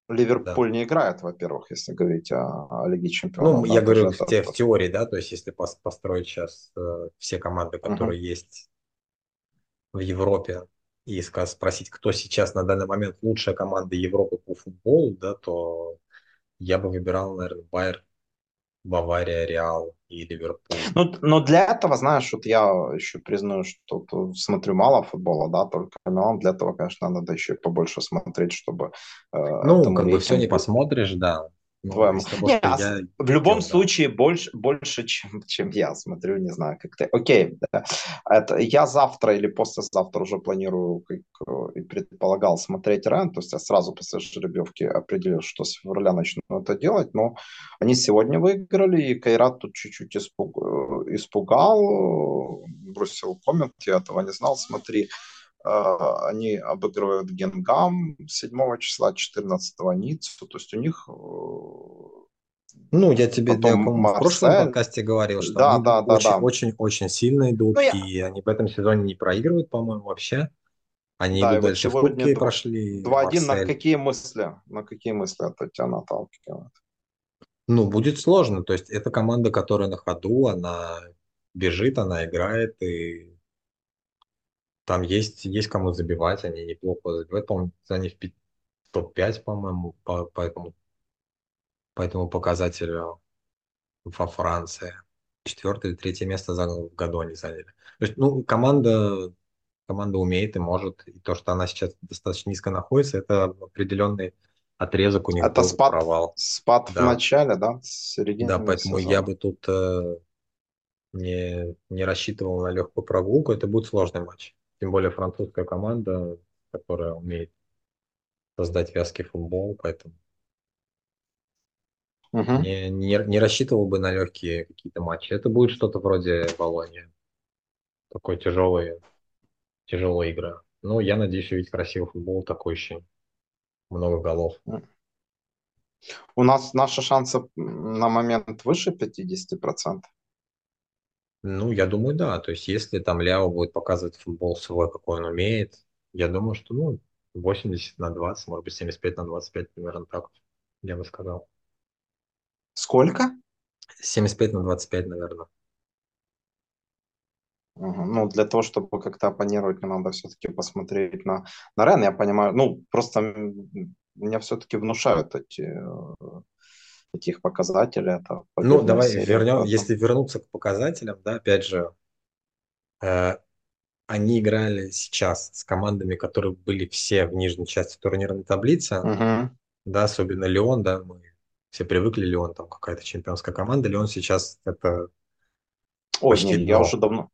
Ливерпуль да. не играет, во-первых, если говорить о, о Лиге Чемпионов. Ну, я говорю в, те, в теории, да, то есть если построить сейчас э, все команды, которые uh-huh. есть в Европе, и спросить, кто сейчас на данный момент лучшая команда Европы по футболу, да, то я бы выбирал, наверное, Байер, Бавария, Реал и Ливерпуль. Ну, но для этого, знаешь, вот я еще признаю, что смотрю мало футбола, да, только Милан. Для этого, конечно, надо еще побольше смотреть, чтобы... Э, ну, как бы все не посмотришь, да. Ну, твоему. Не, а я в любом хотел, случае да. больше, больше чем, чем я смотрю, не знаю, как ты. Окей, да. Это, я завтра или послезавтра уже планирую, как и предполагал, смотреть Рен. То есть я сразу после жеребьевки определил, что с февраля начну это делать. Но они сегодня выиграли, и Кайрат тут чуть-чуть испуг, э, испугал, бросил коммент, я этого не знал, смотри. А, они обыгрывают Генгам 7 числа, 14 Ниццу, то есть у них э, ну, я тебе Потом в прошлом подкасте говорил, что да, они да, да, очень, да. очень, очень сильно идут, ну, я... и они в этом сезоне не проигрывают, по-моему, вообще. Они да, идут дальше в Кубке прошли. 2-1 на какие мысли? На какие мысли это тебя наталкивает? Ну, будет сложно. То есть это команда, которая на ходу, она бежит, она играет, и там есть, есть кому забивать, они неплохо забивают, по-моему, они в топ-5, по-моему, по, по, этому, по этому показателю во Франции. Четвертое или третье место за в году они заняли. То есть, ну, команда, команда умеет и может, и то, что она сейчас достаточно низко находится, это определенный отрезок у них это был спад, провал. Спад да. в начале, да? Середине да, поэтому сезона. я бы тут э, не, не рассчитывал на легкую прогулку, это будет сложный матч. Тем более французская команда, которая умеет создать вязкий футбол, поэтому. Угу. Не, не, не рассчитывал бы на легкие какие-то матчи. Это будет что-то вроде Болонии. Такой тяжелый, тяжелая игра. Ну, я надеюсь увидеть красивый футбол, такой еще много голов. У нас наши шансы на момент выше 50%? Ну, я думаю, да. То есть, если там Ляо будет показывать футбол свой, какой он умеет, я думаю, что, ну, 80 на 20, может быть, 75 на 25, примерно так, я бы сказал. Сколько? 75 на 25, наверное. Ну, для того, чтобы как-то оппонировать, мне надо все-таки посмотреть на, на Рен. Я понимаю, ну, просто меня все-таки внушают эти, эти их показатели. Это ну, давай вернем, потом. если вернуться к показателям, да, опять же, э, они играли сейчас с командами, которые были все в нижней части турнирной таблицы, угу. да, особенно Леон, да, мы все привыкли, Леон там какая-то чемпионская команда, Леон сейчас это Ой, почти нет, я уже давно,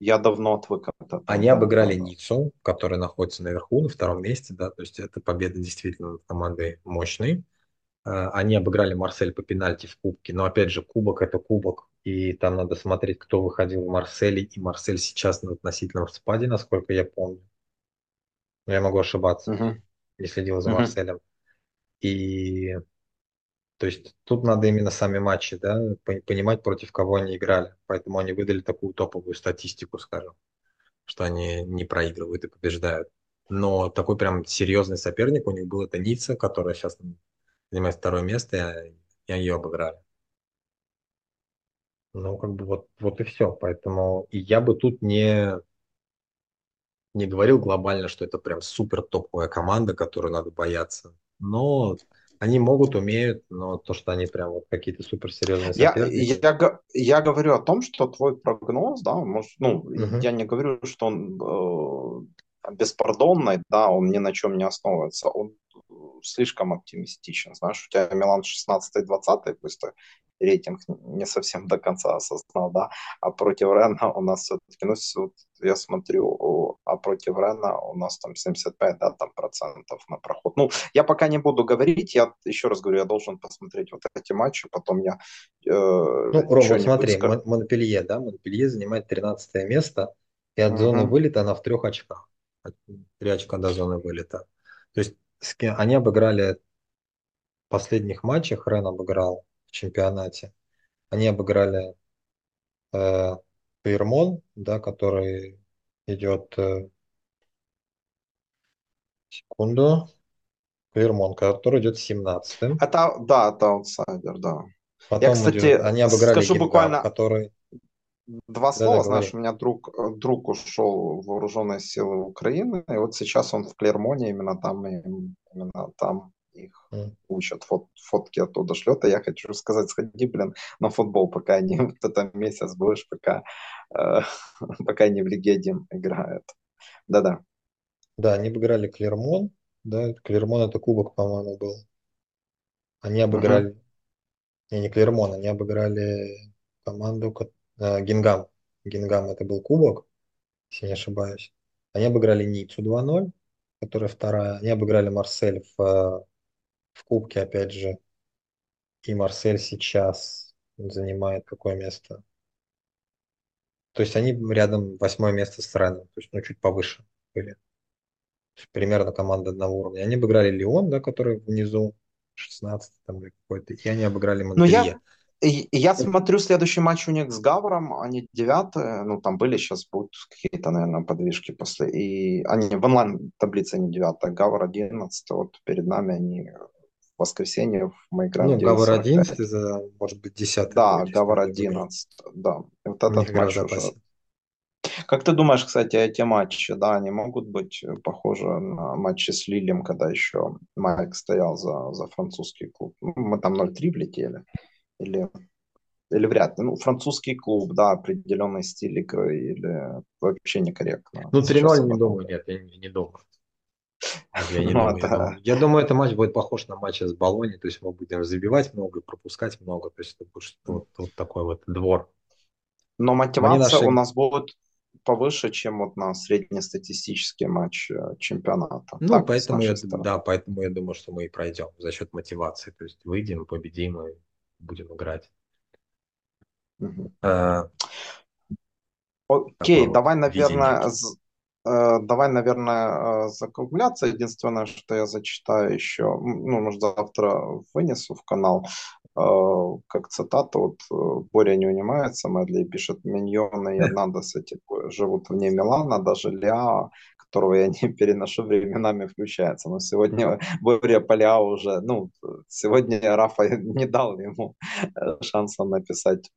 я давно отвык от этого. Они обыграли Ниццу, которая находится наверху, на втором месте, да, то есть это победа действительно над командой мощной. Э, они обыграли Марсель по пенальти в кубке, но опять же кубок это кубок, и там надо смотреть, кто выходил в Марселе, и Марсель сейчас на относительном спаде, насколько я помню. Но я могу ошибаться, угу. не следил за угу. Марселем. И то есть тут надо именно сами матчи, да, понимать, против кого они играли. Поэтому они выдали такую топовую статистику, скажем, что они не проигрывают и побеждают. Но такой прям серьезный соперник у них был это Ницца, которая сейчас занимает второе место, и они ее обыграли. Ну, как бы вот, вот и все. Поэтому и я бы тут не, не говорил глобально, что это прям супер топовая команда, которую надо бояться. Но они могут, умеют, но то, что они прям вот какие-то суперсерьезные соперники... Я, я, я говорю о том, что твой прогноз, да, может, ну, угу. я не говорю, что он э, беспардонный, да, он ни на чем не основывается, он слишком оптимистичен. Знаешь, у тебя Милан 16-20, пусть рейтинг не совсем до конца осознал, да, а против Рена у нас все-таки, ну, вот я смотрю, а против Рена у нас там 75, да, там процентов на проход. Ну, я пока не буду говорить, я еще раз говорю, я должен посмотреть вот эти матчи, потом я... Э, ну, Ром, смотри, скажу. Монпелье, да, Монпелье занимает 13 место, и от угу. зоны вылета она в трех очках. Три очка до зоны вылета. То есть они обыграли в последних матчах, Рен обыграл в чемпионате. Они обыграли э, да, который идет э, секунду. Клермон, который идет 17 -м. Это, да, это аутсайдер, да. Потом Я, кстати, идет, они обыграли скажу Гингам, буквально который... Два слова, да, знаешь, у меня друг, друг ушел в вооруженные силы Украины, и вот сейчас он в Клермоне, именно там, именно там их mm. учат, фот, фотки оттуда шлет, а я хочу сказать, сходи, блин, на футбол, пока они вот это месяц будешь, пока, э, пока они в Лиге 1 играют. Да-да. Да, они обыграли Клермон, да, Клермон это кубок, по-моему, был. Они обыграли, uh-huh. не, не Клермон, они обыграли команду э, Гингам. Гингам это был кубок, если не ошибаюсь. Они обыграли Ниццу 2-0, которая вторая. Они обыграли Марсель в э, в Кубке, опять же, и Марсель сейчас занимает какое место? То есть они рядом восьмое место с Реном, то есть ну, чуть повыше были. Примерно команда одного уровня. Они обыграли Леон, да, который внизу, 16 там или какой-то, и они обыграли Монпелье. Ну, я, и, я смотрю следующий матч у них с Гавром, они девятые, ну там были, сейчас будут какие-то, наверное, подвижки после, и они в онлайн таблице они девятые, Гавр 11, вот перед нами они воскресенье мы играем Ну, Гавр 11, за, может быть, 10 Да, Гавр 11, да. Вот этот матч уже... Как ты думаешь, кстати, эти матчи, да, они могут быть похожи на матчи с Лилем, когда еще Майк стоял за, за французский клуб? Ну, мы там 0-3 влетели. Или, или вряд ли. Ну, французский клуб, да, определенный стиль игры, или вообще некорректно. Ну, 3-0 не думаю, нет, я не, не думаю. Я, не ну, думаю, это... я, думаю, я думаю, этот матч будет похож на матч с Болони, то есть мы будем забивать много, пропускать много, то есть это будет вот, вот такой вот двор. Но мотивация наши... у нас будет повыше, чем вот на среднестатистический матч э, чемпионата. Ну, так, поэтому я, да, поэтому я думаю, что мы и пройдем за счет мотивации, то есть выйдем, победим и будем играть. Угу. А, Окей, давай, наверное, Э, давай, наверное, э, закругляться. Единственное, что я зачитаю еще, ну, может, завтра вынесу в канал, э, как цитату, вот Боря не унимается, Мэдли пишет, миньоны и Эрнандес эти живут вне Милана, даже Ля, которого я не переношу, временами включается. Но сегодня Боря Поля уже, ну, сегодня Рафа не дал ему шанса написать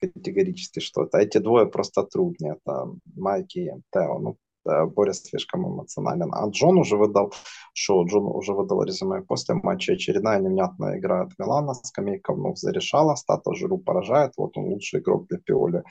категорически что-то. Эти двое просто труднее. Это Майки и Тео. Ну, Боря слишком эмоционален. А Джон уже выдал шоу, Джон уже выдал резюме после матча. Очередная невнятная игра от Милана. Скамейка вновь зарешала. Стата Жиру поражает. Вот он лучший игрок для Пиоли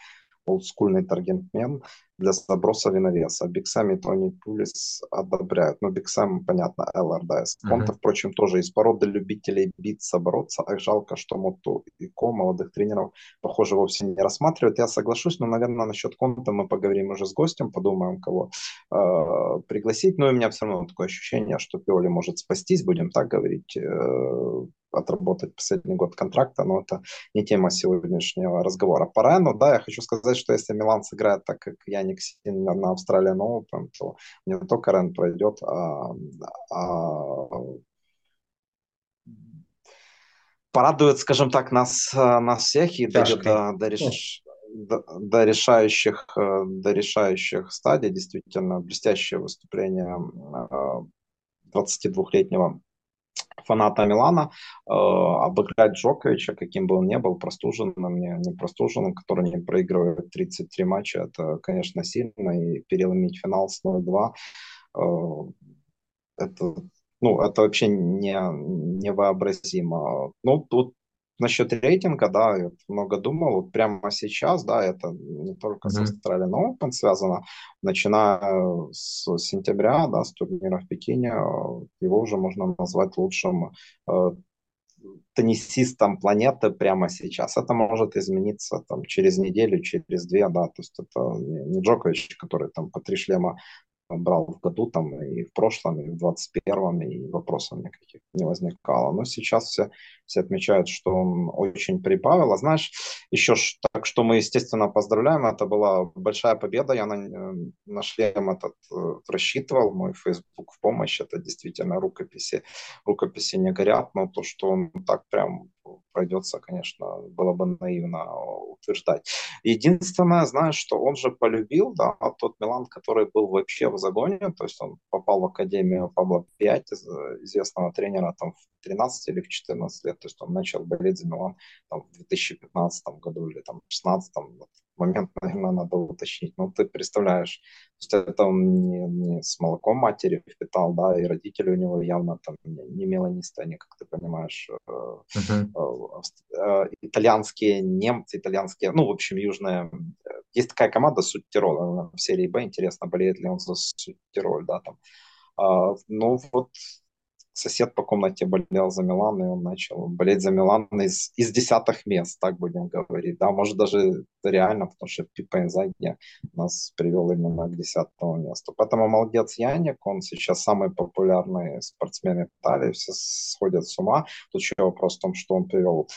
олдскульный таргетмен для заброса виновеса. Биксами Тони Пулис одобряют. Но ну, Биксам, понятно. Конта, uh-huh. впрочем, тоже из породы любителей биться, бороться. Ах, жалко, что Моту и Ко молодых тренеров, похоже, вовсе не рассматривают. Я соглашусь, но, наверное, насчет Конта мы поговорим уже с гостем, подумаем, кого э, пригласить. Но у меня все равно такое ощущение, что Пиоли может спастись, будем так говорить. Э, отработать последний год контракта, но это не тема сегодняшнего разговора. По Райану, да, я хочу сказать, что если Милан сыграет так, как Яник Син на Австралии Open, то не только Рен пройдет, а, а порадует, скажем так, нас, нас всех и дойдет до, до, реш... до, до, решающих, до решающих стадий. Действительно, блестящее выступление 22-летнего фаната Милана э, обыграть Джоковича, каким бы он ни был, простуженным, не, не простуженным, который не проигрывает 33 матча, это, конечно, сильно, и переломить финал с 0-2, э, это, ну, это вообще не, невообразимо. Ну, тут насчет рейтинга, да, я много думал, вот прямо сейчас, да, это не только mm-hmm. с Australian Open связано, начиная с сентября, да, с турнира в Пекине, его уже можно назвать лучшим э, теннисистом планеты прямо сейчас. Это может измениться там через неделю, через две, да, то есть это не Джокович, который там по три шлема брал в году там и в прошлом, и в 21-м, и вопросов никаких не возникало. Но сейчас все, все отмечают, что он очень прибавил. А знаешь, еще так, что мы, естественно, поздравляем. Это была большая победа. Я на, э, на шлем этот э, рассчитывал. Мой Facebook в помощь. Это действительно рукописи. Рукописи не горят, но то, что он так прям пройдется, конечно, было бы наивно утверждать. Единственное, знаешь, что он же полюбил, да, тот Милан, который был вообще в загоне, то есть он попал в академию Пабло 5, известного тренера там в 13 или в 14 лет, то есть он начал болеть за Милан там, в 2015 году или там в 2016, момент, наверное, надо уточнить. Ну, ты представляешь, то есть это он не, не с молоком матери впитал, да, и родители у него явно там не, меланисты, они, как ты понимаешь, uh-huh. э, э, итальянские немцы, итальянские, ну, в общем, южная. Есть такая команда Суть-Тироль, в серии Б, интересно, болеет ли он за Суть-Тироль, да, там. А, ну, вот сосед по комнате болел за Милан, и он начал болеть за Милан из, из десятых мест, так будем говорить. Да, может даже реально, потому что Пипа Инзаги нас привел именно к десятому месту. Поэтому молодец Яник, он сейчас самый популярный спортсмен Италии, все сходят с ума. Тут еще вопрос в том, что он привел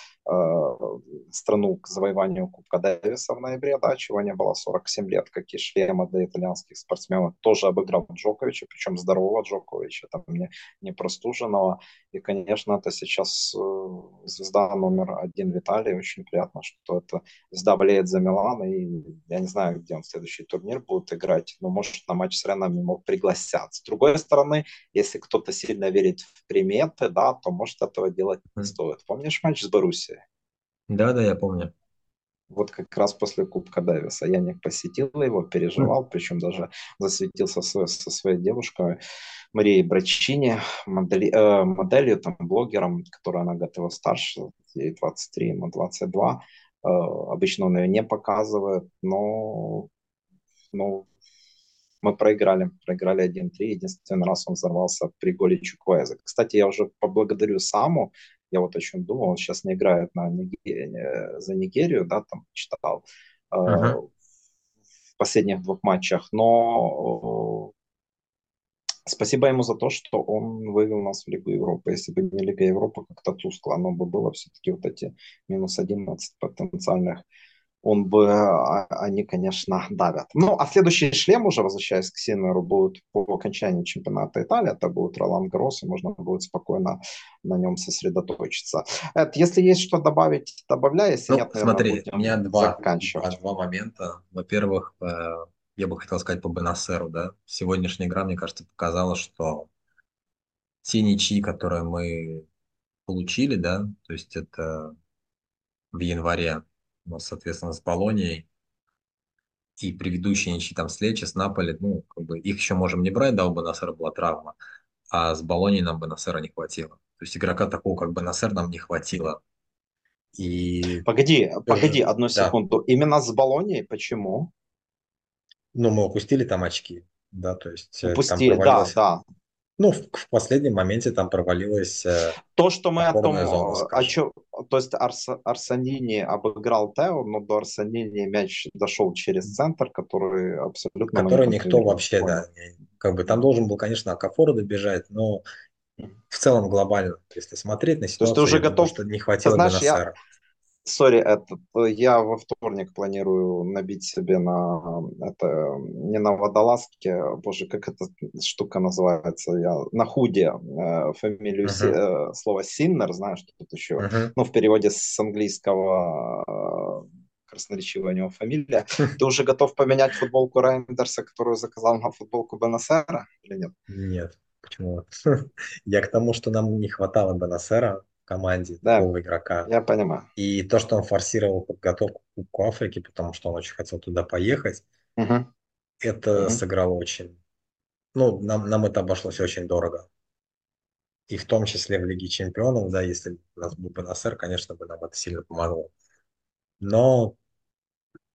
страну к завоеванию Кубка Дэвиса в ноябре, да, чего не было 47 лет, какие шлемы для итальянских спортсменов, тоже обыграл Джоковича, причем здорового Джоковича, там не, не простуженного. И, конечно, это сейчас э, звезда номер один в Италии, очень приятно, что это звезда болеет за Милан, и я не знаю, где он следующий турнир будет играть, но может на матч с Реном ему пригласят. С другой стороны, если кто-то сильно верит в приметы, да, то может этого делать не стоит. Помнишь матч с Боруссией? Да, да, я помню. Вот как раз после Кубка Дэвиса. Я не посетил его, переживал, причем даже засветился со, со своей девушкой Марией Брачини, модели, э, моделью, там, блогером, которую она готова старше, ей 23, ему 22 Э, обычно он ее не показывает, но, но мы проиграли, проиграли 1-3. Единственный раз он взорвался при голе Чуквеза. Кстати, я уже поблагодарю Саму, я вот о чем думал, он сейчас не играет на Нигерию, э, за Нигерию, да, там читал uh-huh. в последних двух матчах, но Спасибо ему за то, что он вывел нас в Лигу Европы. Если бы не Лига Европы, как-то тускло, оно бы было все-таки вот эти минус 11 потенциальных он бы, а, они, конечно, давят. Ну, а следующий шлем уже, возвращаясь к Синеру, будет по окончании чемпионата Италии, это будет Ролан Гросс, и можно будет спокойно на нем сосредоточиться. Эд, если есть что добавить, добавляй, если ну, нет, наверное, смотри, будем у меня два, два, два момента. Во-первых, э, я бы хотел сказать по Бенасеру, да, сегодняшняя игра, мне кажется, показала, что те ничьи, которые мы получили, да, то есть это в январе, ну, соответственно, с Болонией и предыдущие ничьи там с Лечи, с Наполи, ну, как бы их еще можем не брать, да, у Бенасера была травма, а с Болонией нам Бенасера не хватило. То есть игрока такого, как Бенасер, нам не хватило. И... Погоди, погоди одну секунду. Да. Именно с Болонией почему? Ну, мы упустили там очки, да, то есть э, Упустили, да, да. Ну, в, в последнем моменте там провалилось. Э, то, что мы о том, зона, о чем, то есть Арс, Арсанини обыграл Тео, но до Арсанини мяч дошел через центр, который абсолютно... Который никто вообще, понял. да, как бы там должен был, конечно, Окафора добежать, но в целом глобально, если смотреть на ситуацию, то есть ты уже готов, думаю, что не хватило знаешь, я, sorry, этот, я во вторник планирую набить себе на это не на водолазке, боже, как эта штука называется, я на худи э, фамилию uh-huh. э, слово Синнер, знаешь, что тут еще, uh-huh. ну в переводе с английского э, красноречивая у него фамилия. Ты уже готов поменять футболку Рейндерса, которую заказал на футболку Бенасера или нет? Нет, почему? Я к тому, что нам не хватало Бенасера, команде да, такого игрока. Я понимаю. И то, что он форсировал подготовку к Кубку Африки, потому что он очень хотел туда поехать, угу. это угу. сыграло очень... Ну, нам, нам это обошлось очень дорого. И в том числе в Лиге Чемпионов, да, если у нас был бы НСР, конечно, бы нам это сильно помогло. Но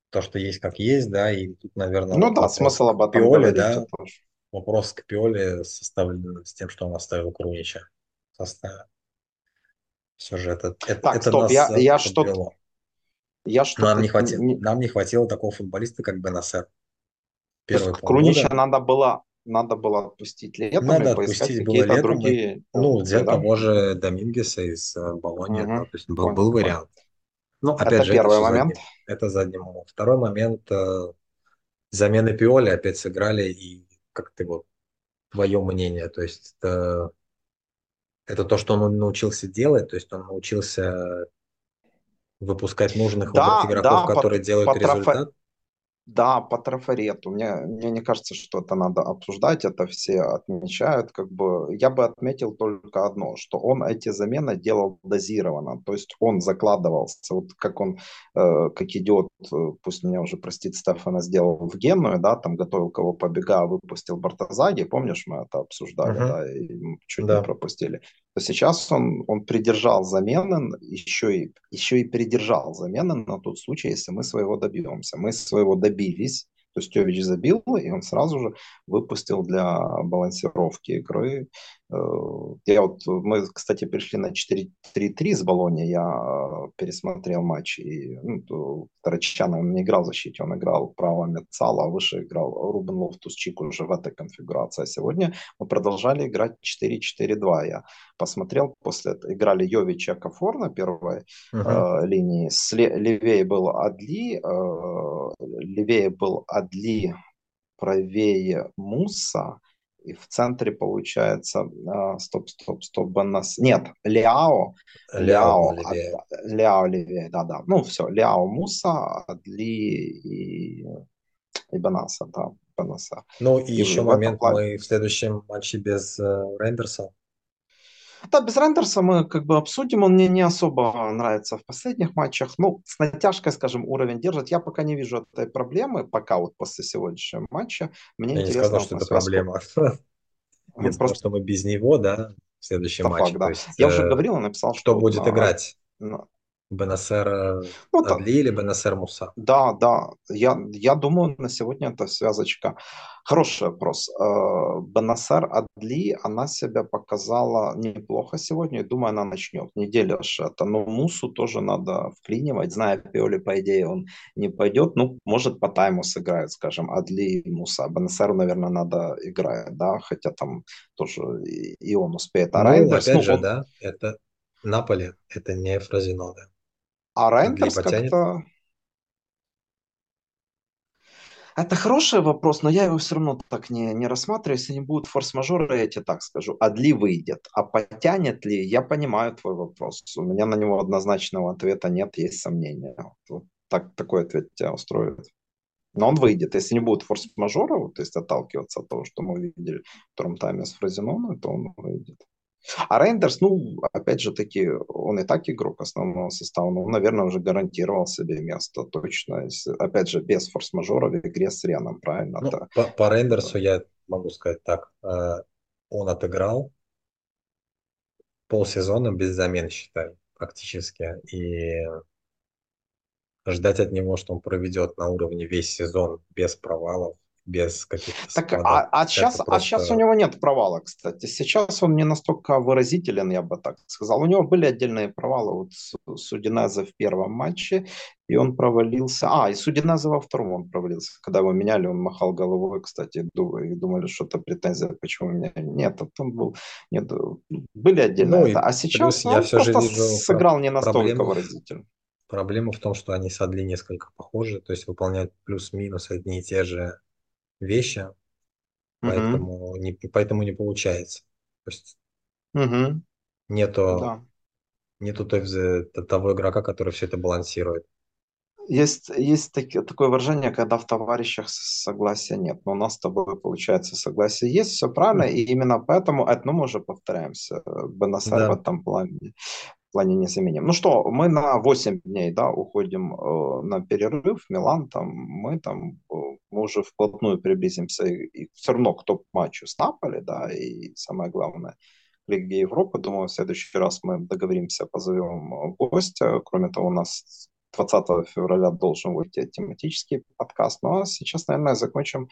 то, что есть как есть, да, и тут, наверное... Ну да, смысл об этом Пиоле, да, вопрос к Пиоле составлен с тем, что он оставил Крунича в составе. Все же это, это, так, это стоп, нас я, я что я что нам, не хватило, не... нам не хватило такого футболиста, как Бенасер. Первый Крунича надо было надо было отпустить летом надо и отпустить было летом, другие... И, ну, взять да? того же Домингеса из э, Болони, угу. то есть был, Понял. был вариант. Ну, опять это же, первый это момент. Задним, это задним умом. Второй момент, э, замены Пиоли опять сыграли, и как ты вот, твое мнение, то есть э, это то, что он научился делать, то есть он научился выпускать нужных да, игроков, да, которые по, делают по результат. Да, по трафарету. Мне, мне не кажется, что это надо обсуждать, это все отмечают. Как бы, я бы отметил только одно, что он эти замены делал дозированно. То есть он закладывался, вот как он, э, как идиот, э, пусть меня уже простит Стефана, сделал в Генную, да, там готовил кого побега, выпустил Бартазаги, помнишь, мы это обсуждали, uh-huh. да, и чуть да. не пропустили. То сейчас он, он придержал замены, еще и, еще и придержал замены на тот случай, если мы своего добьемся. Мы своего добились, то есть Йович забил, и он сразу же выпустил для балансировки игры. Э, я вот, мы, кстати, пришли на 4-3-3 с Болоньей, я э, пересмотрел матч, и ну, Терраччано, он не играл в защите, он играл право меццала, а выше играл Рубен Лофтус-Чик уже в этой конфигурации. А сегодня мы продолжали играть 4-4-2. Я посмотрел, после этого играли Йович и Акафор на первой uh-huh. э, линии, Сле- левее был Адли, э, левее был Адли, правее Муса, и в центре получается, э, стоп, стоп, стоп, Банас, нет, Ляо, Ляо, Ляо, левее. Ляо левее, да-да, ну все, Ляо Муса, Адли и, и Банаса, да, Банаса. Ну и, и еще момент, плане... мы в следующем матче без э, Рейндерса да, без Рендерса мы как бы обсудим, он мне не особо нравится в последних матчах. Ну, с натяжкой, скажем, уровень держит. Я пока не вижу этой проблемы, пока вот после сегодняшнего матча. Мне Я интересно, не сказал, что это проблема. Я сказал, что мы без него, да, в следующем матче. Я уже э, говорил, написал, что... Кто будет играть? Бенасер ну, Адли или Бенасер Муса? Да, да. Я, я думаю, на сегодня это связочка. Хороший вопрос. Э, Бенасер Адли, она себя показала неплохо сегодня. Думаю, она начнет. Неделя же это. Но Мусу тоже надо вклинивать. Зная Пиоли, по идее, он не пойдет. Ну, может, по тайму сыграет, скажем, Адли и Муса. Бенасеру, наверное, надо играть, да. Хотя там тоже и, и он успеет. А ну, Райндерс, опять ну, же, он... да, это Наполе, это не Фразинода. А Райндерс как-то... Это хороший вопрос, но я его все равно так не, не рассматриваю. Если не будут форс-мажоры, я тебе так скажу. Адли выйдет. А потянет ли? Я понимаю твой вопрос. У меня на него однозначного ответа нет, есть сомнения. Вот так, такой ответ тебя устроит. Но он выйдет. Если не будет форс-мажоров, то есть отталкиваться от того, что мы видели в втором тайме с Фразиноной, то он выйдет. А Рейндерс, ну, опять же таки, он и так игрок основного состава, но, наверное, уже гарантировал себе место точно. Опять же, без форс-мажора в игре с Реном, правильно? Ну, по, по Рейндерсу я могу сказать так. Э, он отыграл полсезона без замен, считай, практически. И ждать от него, что он проведет на уровне весь сезон без провалов, без каких-то так, а, а, сейчас, просто... а сейчас у него нет провала, кстати. Сейчас он не настолько выразителен, я бы так сказал. У него были отдельные провалы. Вот Судинеза в первом матче, и он провалился. А, и Судинеза во втором он провалился. Когда его меняли, он махал головой, кстати, и думали, что это претензия, почему меня... Нет, он был... Нет, были отдельные. Ну, а сейчас он я все просто же сыграл не настолько проблему, выразительно. Проблема в том, что они с Адли несколько похожи, то есть выполняют плюс-минус одни и те же вещи, поэтому, не, поэтому не получается. То есть угу. нету, да. нету той, того игрока, который все это балансирует. Есть, есть таки, такое выражение, когда в товарищах согласия нет. Но у нас с тобой, получается, согласие есть, все правильно, и именно поэтому, это, ну, мы уже повторяемся, Бенасар да. в этом плане плане незаменим. Ну что, мы на 8 дней да, уходим э, на перерыв, Милан, там, мы там э, мы уже вплотную приблизимся и, и все равно к топ-матчу с Наполи, да, и самое главное, Лиги Европы. Думаю, в следующий раз мы договоримся, позовем гостя. Кроме того, у нас 20 февраля должен выйти тематический подкаст. Ну а сейчас, наверное, закончим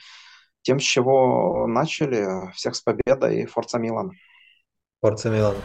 тем, с чего начали. Всех с победой и Форца Милан. Форца Милан.